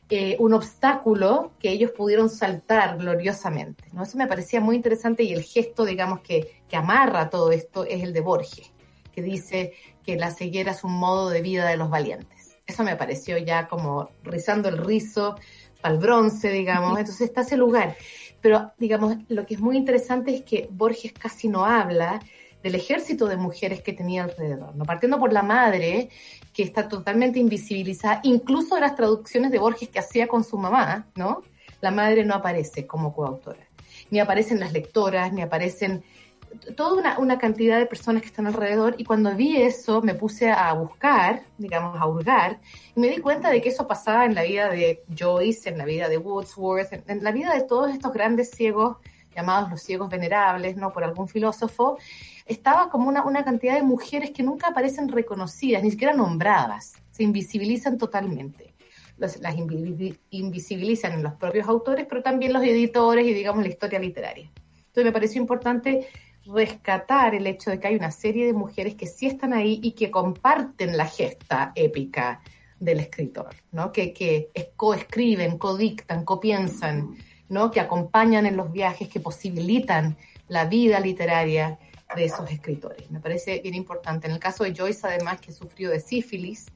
eh, un obstáculo que ellos pudieron saltar gloriosamente. ¿no? Eso me parecía muy interesante y el gesto, digamos, que, que amarra todo esto es el de Borges, que dice que la ceguera es un modo de vida de los valientes. Eso me pareció ya como rizando el rizo para el bronce, digamos. Entonces está ese lugar. Pero, digamos, lo que es muy interesante es que Borges casi no habla del ejército de mujeres que tenía alrededor, ¿no? Partiendo por la madre, que está totalmente invisibilizada, incluso en las traducciones de Borges que hacía con su mamá, ¿no? La madre no aparece como coautora, ni aparecen las lectoras, ni aparecen toda una, cantidad de personas que están alrededor y cuando vi eso me puse a buscar, digamos, a hurgar y me di cuenta de que eso pasaba en la vida de Joyce, en la vida de Wordsworth, en la vida de todos estos grandes ciegos llamados los ciegos venerables, ¿no? Por algún filósofo, estaba como una, una cantidad de mujeres que nunca aparecen reconocidas, ni siquiera nombradas, se invisibilizan totalmente. las invisibilizan en los propios autores, pero también los editores y, digamos, la historia literaria. Entonces me pareció importante rescatar el hecho de que hay una serie de mujeres que sí están ahí y que comparten la gesta épica del escritor, ¿no? que, que coescriben, codictan, copiensan, ¿no? que acompañan en los viajes, que posibilitan la vida literaria de esos escritores. Me parece bien importante. En el caso de Joyce, además, que sufrió de sífilis,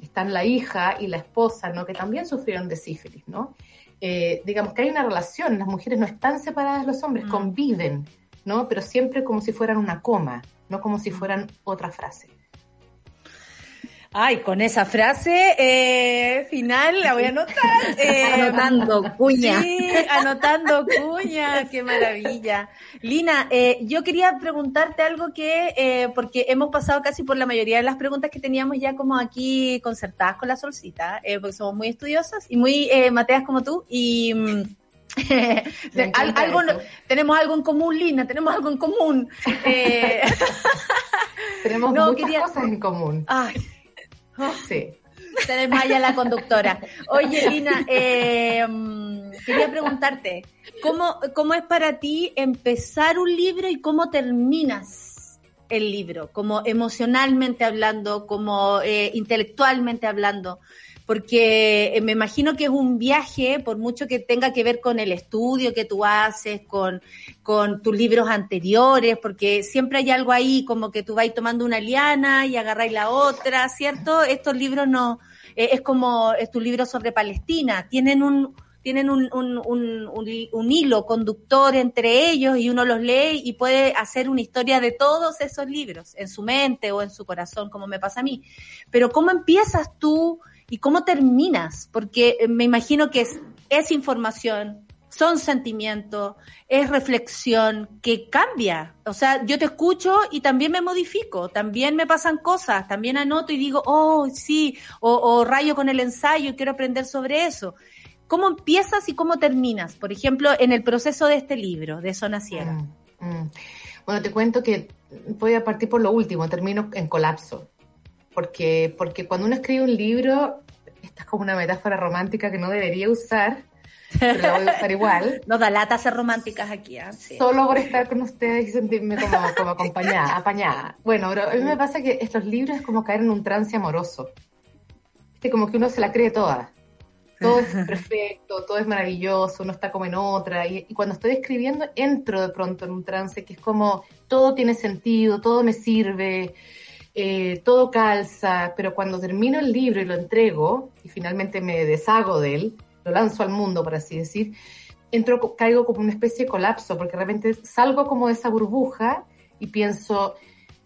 están la hija y la esposa, ¿no? que también sufrieron de sífilis. ¿no? Eh, digamos que hay una relación, las mujeres no están separadas de los hombres, mm. conviven, ¿no? pero siempre como si fueran una coma, no como si fueran otra frase. Ay, con esa frase eh, final la voy a anotar. Eh, anotando cuña. Sí, anotando cuña, qué maravilla. Lina, eh, yo quería preguntarte algo que, eh, porque hemos pasado casi por la mayoría de las preguntas que teníamos ya como aquí concertadas con la solcita, eh, porque somos muy estudiosas y muy eh, mateas como tú y... Mm, algo, tenemos algo en común, Lina, tenemos algo en común. Eh, tenemos muchas cosas en común. Ay, Sí. Se desmaya la conductora. Oye, Lina, eh, quería preguntarte, ¿cómo, ¿cómo es para ti empezar un libro y cómo terminas el libro? Como emocionalmente hablando, como eh, intelectualmente hablando porque eh, me imagino que es un viaje, por mucho que tenga que ver con el estudio que tú haces, con, tus libros anteriores, porque siempre hay algo ahí, como que tú vais tomando una liana y agarráis la otra, ¿cierto? Estos libros no, eh, es como es tu libro sobre Palestina, tienen un tienen un, un, un, hilo conductor entre ellos y uno los lee y puede hacer una historia de todos esos libros, en su mente o en su corazón, como me pasa a mí. Pero ¿cómo empiezas tú y cómo terminas, porque eh, me imagino que es, información, son sentimientos, es reflexión que cambia. O sea, yo te escucho y también me modifico, también me pasan cosas, también anoto y digo, oh, sí, o, rayo con el ensayo y quiero aprender sobre eso. ¿Cómo empiezas y cómo terminas? Por ejemplo, en el proceso de este libro, de Zona Ciega. Mm, mm. Bueno, te cuento que voy a partir por lo último, termino en colapso porque, porque cuando uno escribe un libro, esta es como una metáfora romántica que no debería usar, pero la voy a usar igual. No da lata ser románticas aquí, ¿eh? Solo por estar con ustedes y sentirme como, como acompañada, apañada. Bueno, pero a mí me pasa que estos libros es como caer en un trance amoroso. que como que uno se la cree toda. Todo es perfecto, todo es maravilloso, uno está como en otra. Y, y, cuando estoy escribiendo, entro de pronto en un trance que es como todo tiene sentido, todo me sirve, eh, todo calza. Pero cuando termino el libro y lo entrego, y finalmente me deshago de él, lo lanzo al mundo, por así decir, entro, caigo como una especie de colapso, porque realmente salgo como de esa burbuja y pienso,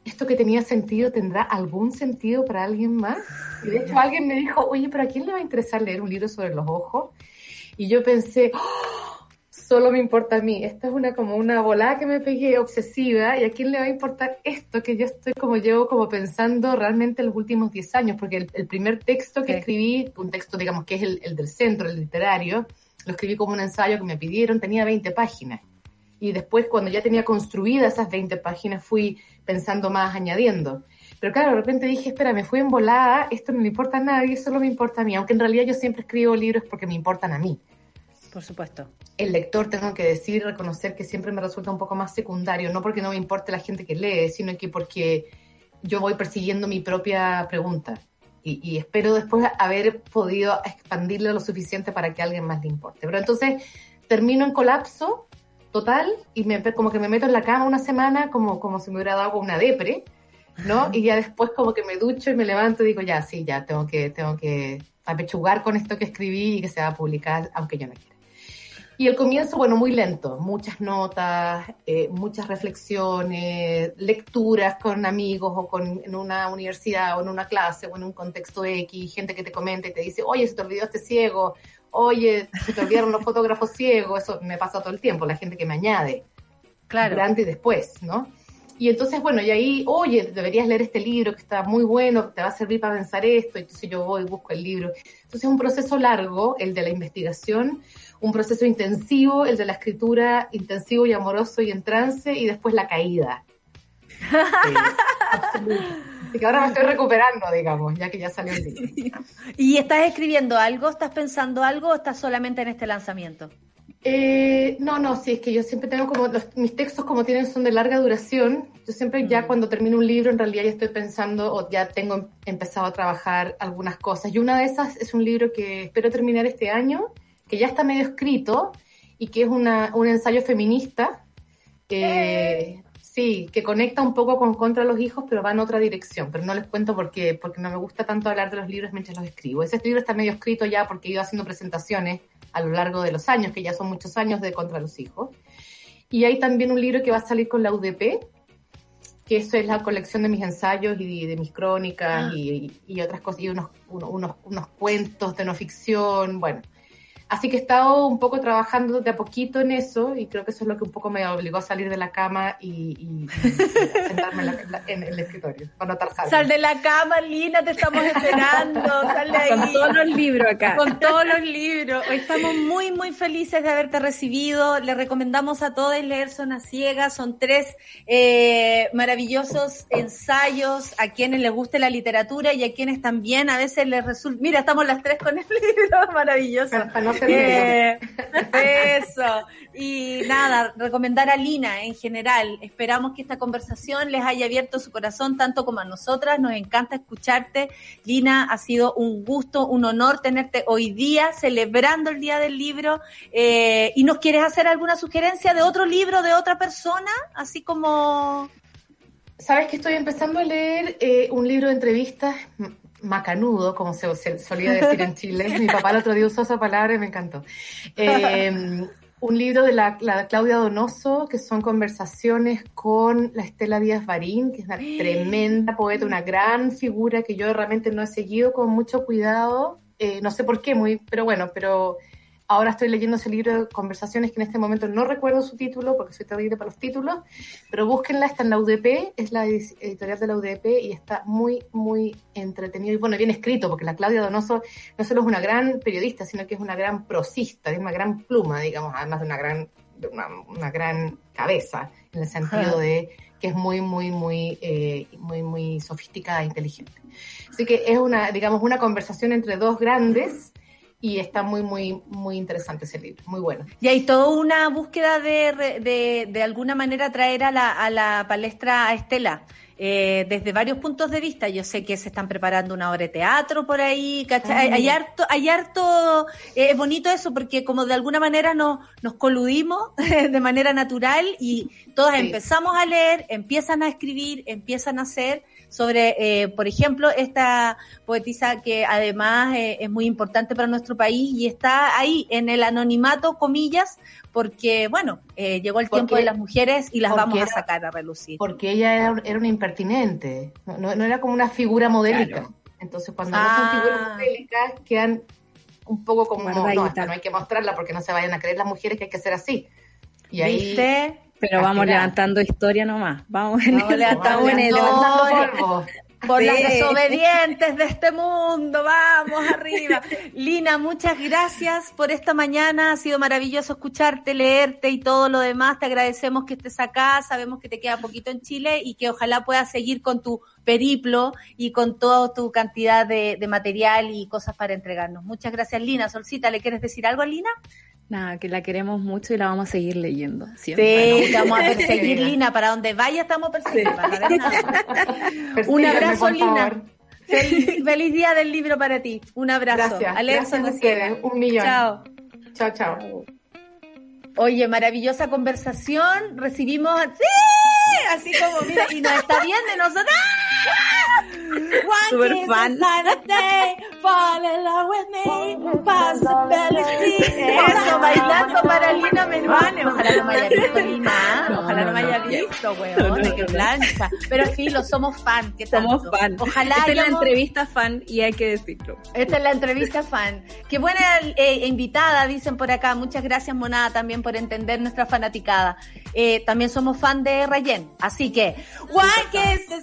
¿esto que tenía sentido tendrá algún sentido para alguien más? Y de hecho alguien me dijo, oye, pero ¿a quién le va a interesar leer un libro sobre los ojos? Y yo pensé, ¡Oh! Solo me importa a mí. Esto es una como una volada que me pegué obsesiva y a quién le va a importar esto que yo estoy como llevo como pensando realmente en los últimos 10 años, porque el, el primer texto que sí. escribí, un texto digamos que es el, el del centro, el literario, lo escribí como un ensayo que me pidieron, tenía 20 páginas. Y después, cuando ya tenía construidas esas 20 páginas, fui pensando más, añadiendo. Pero claro, de repente dije, espera, me fui en volada, esto no le importa a nadie, solo me importa a mí. Aunque en realidad yo siempre escribo libros porque me importan a mí. Por supuesto. El lector, tengo que decir, reconocer que siempre me resulta un poco más secundario, no porque no me importe la gente que lee, sino que porque yo voy persiguiendo mi propia pregunta. Y, y, espero después haber podido expandirle lo suficiente para que a alguien más le importe. Pero entonces termino en colapso total y me, como que me meto en la cama una semana como, como si me hubiera dado una depre, ¿no? Y ya después como que me ducho y me levanto y digo, ya, sí, ya, tengo que, tengo que apechugar con esto que escribí y que se va a publicar, aunque yo no quiera. Y el comienzo, bueno, muy lento, muchas notas, eh, muchas reflexiones, lecturas con amigos o con, en una universidad o en una clase o en un contexto X, gente que te comenta y te dice, oye, se te olvidó este ciego, oye, se te olvidaron los fotógrafos ciegos, eso me pasa todo el tiempo, la gente que me añade, claro. durante y después, ¿no? Y entonces, bueno, y ahí, oye, deberías leer este libro que está muy bueno, te va a servir para pensar esto, entonces yo voy y busco el libro. Entonces es un proceso largo, el de la investigación, un proceso intensivo, el de la escritura intensivo y amoroso y en trance, y después la caída. Eh, Así que ahora me estoy recuperando, digamos, ya que ya salió el libro. ¿Y estás escribiendo algo? ¿Estás pensando algo o estás solamente en este lanzamiento? Eh, no, no, sí, es que yo siempre tengo como, los, mis textos como tienen son de larga duración, yo siempre ya cuando termino un libro en realidad ya estoy pensando o ya tengo empezado a trabajar algunas cosas. Y una de esas es un libro que espero terminar este año, que ya está medio escrito y que es una, un ensayo feminista. Eh, Sí, que conecta un poco con Contra los Hijos, pero va en otra dirección. Pero no les cuento por qué, porque no me gusta tanto hablar de los libros mientras los escribo. Ese libro está medio escrito ya porque he ido haciendo presentaciones a lo largo de los años, que ya son muchos años de Contra los Hijos. Y hay también un libro que va a salir con la UDP, que eso es la colección de mis ensayos y de mis crónicas ah. y, y, otras cosas, y unos, unos, unos cuentos de no ficción, bueno. Así que he estado un poco trabajando de a poquito en eso y creo que eso es lo que un poco me obligó a salir de la cama y, y, y sentarme en, la, en, el escritorio, para notar salvo. Sal de la cama, Lina, te estamos esperando, sal de ahí. Con todos los libros acá. Con todos los libros. Hoy estamos muy, muy felices de haberte recibido. Le recomendamos a todos leer Zona Ciega. Son tres eh, maravillosos ensayos a quienes les guste la literatura y a quienes también a veces les resulta... Mira, estamos las tres con el libro, maravilloso. Para no eh, eso. Y nada, recomendar a Lina en general. Esperamos que esta conversación les haya abierto su corazón tanto como a nosotras. Nos encanta escucharte. Lina, ha sido un gusto, un honor tenerte hoy día celebrando el Día del Libro. Eh, ¿Y nos quieres hacer alguna sugerencia de otro libro, de otra persona? Así como... Sabes que estoy empezando a leer eh, un libro de entrevistas macanudo, como se, solía decir en Chile. Mi papá el otro día usó esa palabra y me encantó. Eh, un libro de la, la, Claudia Donoso, que son conversaciones con la Estela Díaz Barín, que es una tremenda poeta, una gran figura que yo realmente no he seguido con mucho cuidado. Eh, no sé por qué, muy, pero bueno, pero Ahora estoy leyendo ese libro de conversaciones que en este momento no recuerdo su título porque soy terrible para los títulos, pero búsquenla, está en la UDP, es la editorial de la UDP y está muy, muy entretenido y bueno, bien escrito porque la Claudia Donoso no solo es una gran periodista, sino que es una gran prosista, es una gran pluma, digamos, además de una gran, una, gran cabeza, en el sentido de que es muy, muy, muy, eh, muy, muy sofisticada e inteligente. Así que es una, digamos, una conversación entre dos grandes y está muy, muy, muy interesante ese libro, muy bueno. Y hay toda una búsqueda de, de, de alguna manera traer a la, a la palestra a Estela. eh, desde varios puntos de vista. Yo sé que se están preparando una obra de teatro por ahí, ¿cachai? Hay, harto, hay harto, eh, es bonito eso porque como de alguna manera nos, nos coludimos de manera natural y todas empezamos a leer, empiezan a escribir, empiezan a hacer sobre, eh, por ejemplo, esta poetisa que además eh, es muy importante para nuestro país y está ahí en el anonimato, comillas, porque, bueno, eh, llegó el tiempo de las mujeres y las vamos a sacar a relucir. Porque ella era, era una impertinente, no, era como una figura modélica. Entonces, cuando no son figuras ah. modélicas, quedan un poco como, no, no, no hay que mostrarla porque no se vayan a creer las mujeres que hay que ser así. Y ahí... Pero vamos levantando historia nomás. Vamos, en el, levantando por las desobedientes de este mundo, vamos arriba. Lina, muchas gracias por esta mañana, ha sido maravilloso escucharte, leerte y todo lo demás. Te agradecemos que estés acá, sabemos que te queda poquito en Chile y que ojalá puedas seguir con tu periplo y con toda tu cantidad de, de material y cosas para entregarnos. Muchas gracias, Lina. Solcita, ¿le quieres decir algo a Lina? Nada, que la queremos mucho y la vamos a seguir leyendo. Siempre. Sí, vamos a perseguir Lina, para donde vaya estamos persiguiendo. Un abrazo, Lina. Feliz, día del libro para ti. Un abrazo. Gracias. Gracias Un millón. Chao. Chao, chao. Oye, maravillosa conversación. Recibimos. ¡Sí! Así como, mira, y nos está viendo nosotros. Super fan. fall in love with me, possibility. Eso, bailando para Lina Menuane. Ojalá no me haya visto Lina. Ojalá no me haya visto, weón. qué plancha. Pero sí, lo somos fan. ¿qué somos fan. Ojalá. Esta es la entrevista fan y hay que decirlo. Esta es la entrevista fan. Qué buena eh, invitada, dicen por acá. Muchas gracias, Monada, también por entender nuestra fanaticada. Eh, también somos fan de Rayen. Así que, Why kiss the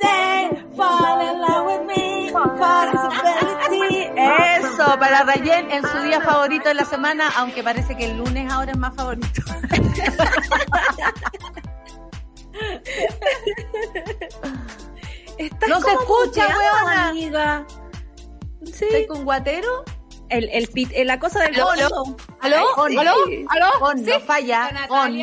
day, fall in love with me, possibility. Eso, para Rayen en su día favorito de la semana, aunque parece que el lunes ahora es más favorito. no se escucha, weona. Amiga. ¿Sí? ¿Estoy con guatero? El, el, pit, eh, la cosa del ¿Aló? ¿Aló? ¿Aló? ¿Aló? ¿Aló? On, no falla. On,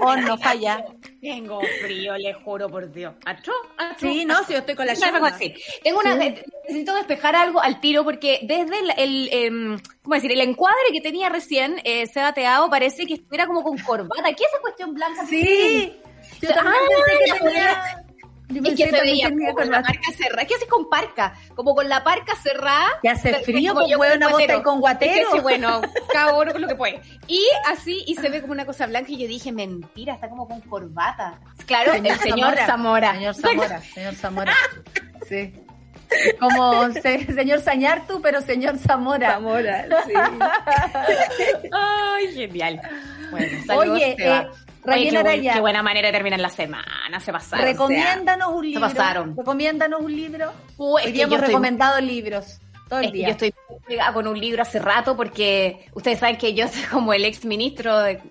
on, no falla. Tengo frío, le juro por Dios. ¿Acho? Sí, no, si yo estoy con la llama. Tengo una, necesito despejar algo al tiro porque desde el, el eh, ¿cómo decir? El encuadre que tenía recién, eh, Seba Teao, parece que estuviera como con corbata. ¿Qué es esa cuestión blanca? Sí. Yo también pensé que tenía y que se veía con la parca cerrada. ¿Qué haces con parca? Como con la parca cerrada. Que hace frío, pues una bota con guatero. sí, bueno, cada uno con lo que puede. Y así, y se ve como una cosa blanca y yo dije, mentira, está como con corbata. Claro, el señor Zamora. Señor Zamora, señor Zamora. Sí. Como señor Sañartu, pero señor Zamora. Zamora, sí. Ay, genial. Bueno, saludos, Oye, eh, qué, buena manera de terminar la semana, se pasaron. Recomiéndanos un libro. Se pasaron. Recomiéndanos un libro. Hoy hemos recomendado libros. Todo el día. yo estoy pegada con un libro hace rato porque ustedes saben que yo soy como el ex ministro de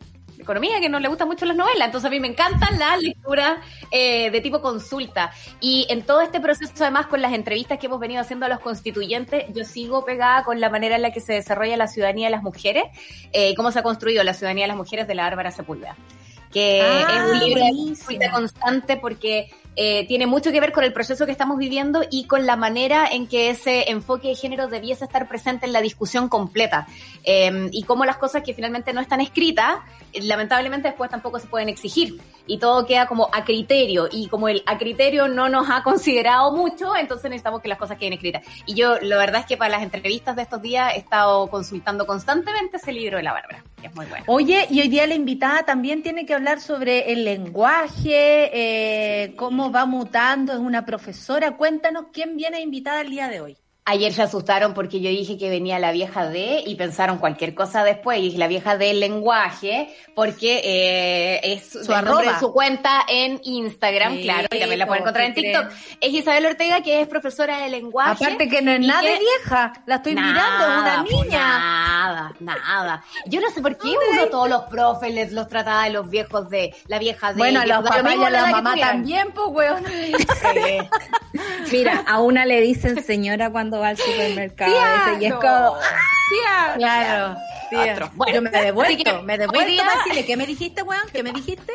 economía que no le gustan mucho las novelas, entonces a mí me encantan las lecturas eh, de tipo consulta. Y en todo este proceso, además, con las entrevistas que hemos venido haciendo a los constituyentes, yo sigo pegada con la manera en la que se desarrolla la ciudadanía de las mujeres, eh, cómo se ha construido la ciudadanía de las mujeres de la Bárbara Sepúlveda que es un ah, libro de constante porque eh, tiene mucho que ver con el proceso que estamos viviendo y con la manera en que ese enfoque de género debiese estar presente en la discusión completa. Eh, y cómo las cosas que finalmente no están escritas, lamentablemente después tampoco se pueden exigir. Y todo queda como a criterio. Y como el a criterio no nos ha considerado mucho, entonces necesitamos que las cosas queden escritas. Y yo, la verdad es que para las entrevistas de estos días he estado consultando constantemente ese libro de la Bárbara, que es muy bueno. Oye, y hoy día la invitada también tiene que hablar sobre el lenguaje, eh, cómo va mutando, es una profesora. Cuéntanos quién viene invitada el día de hoy. Ayer se asustaron porque yo dije que venía la vieja de y pensaron cualquier cosa después. Y dije la vieja del lenguaje porque eh, es su, de su cuenta en Instagram, claro, y también la pueden encontrar en TikTok. Es Isabel Ortega, que es profesora de lenguaje. Aparte que no es nada de vieja, la estoy mirando, es una niña. nada, nada. Yo no sé por qué uno todos los profes les los trataba de los viejos de la vieja de. Bueno, los papás y a la, mamá también, pues, weón. Mira, a una le dicen señora cuando va al supermercado tía, y es como, tía, claro, tía. Bueno, yo me devuelto, me devuelto día... ¿qué me dijiste, weón? ¿Qué me dijiste?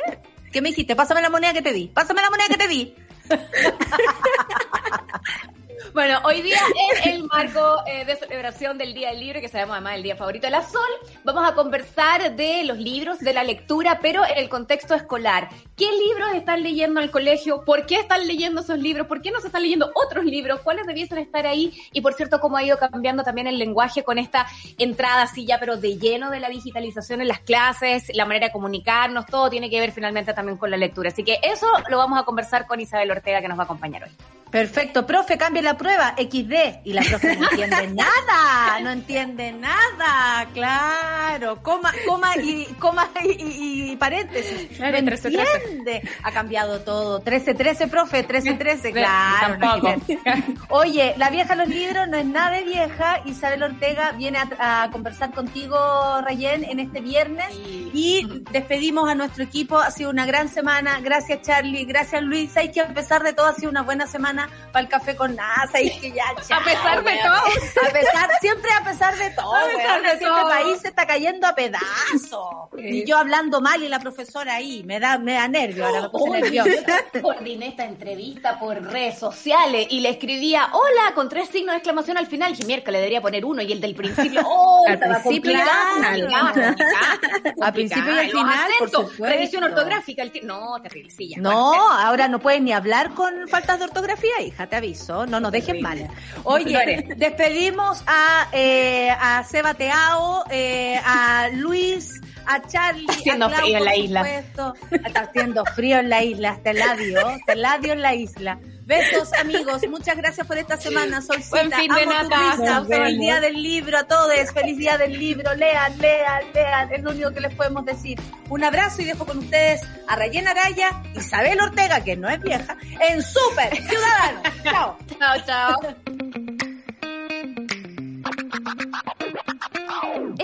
¿Qué me dijiste? Pásame la moneda que te di, pásame la moneda que te di. Bueno, hoy día en el marco eh, de celebración del Día del Libro, que sabemos además el día favorito de la Sol, vamos a conversar de los libros, de la lectura, pero en el contexto escolar. ¿Qué libros están leyendo en el colegio? ¿Por qué están leyendo esos libros? ¿Por qué no se están leyendo otros libros? ¿Cuáles debiesen estar ahí? Y por cierto, cómo ha ido cambiando también el lenguaje con esta entrada así ya, pero de lleno de la digitalización en las clases, la manera de comunicarnos, todo tiene que ver finalmente también con la lectura. Así que eso lo vamos a conversar con Isabel Ortega, que nos va a acompañar hoy. Perfecto, profe, cambie la prueba, XD. Y la profe no entiende nada, no entiende nada, claro. Coma, coma y, coma y, y, paréntesis. no entiende. Ha cambiado todo. 13-13, profe, 13-13, claro. Tampoco. Oye, la vieja los libros no es nada de vieja. Isabel Ortega viene a, a conversar contigo, Rayen, en este viernes. Y despedimos a nuestro equipo. Ha sido una gran semana. Gracias, Charlie. Gracias, Luis. Hay que a pesar de todo ha sido una buena semana para el café con NASA y que ya, a pesar de todo. A pesar, siempre a pesar de todo. A pesar de este país se está cayendo a pedazos. Y yo hablando mal y la profesora ahí, me da, me da nervio, ahora me puse Uy, nerviosa. Coordiné esta entrevista por redes sociales y le escribía hola con tres signos de exclamación al final. Y miércoles debería poner uno y el del principio. ¡Oh! Al principio al Al principio y al final, por supuesto. Revisión ortográfica. el No, terrible. Sí, ya, No, ahora no puedes ni hablar con faltas de ortografía, hija, te aviso. No nos dejen mal. Oye, despedimos a, eh, a Seba Teao, eh, a Luis, a Charlie. Haciendo a Clau, frío en la isla. supuesto. Está haciendo frío en la isla, hasta el ladio, hasta el ladio en la isla. Besos, amigos. Muchas gracias por esta semana, Solcita. Buen fin de Amo tu vemos. día del libro a todos. Feliz día del libro. Lean, lean, lean. Es lo único que les podemos decir. Un abrazo y dejo con ustedes a Rayen Araya, Isabel Ortega, que no es vieja, en Super Ciudadano. Chao. Chao, chao.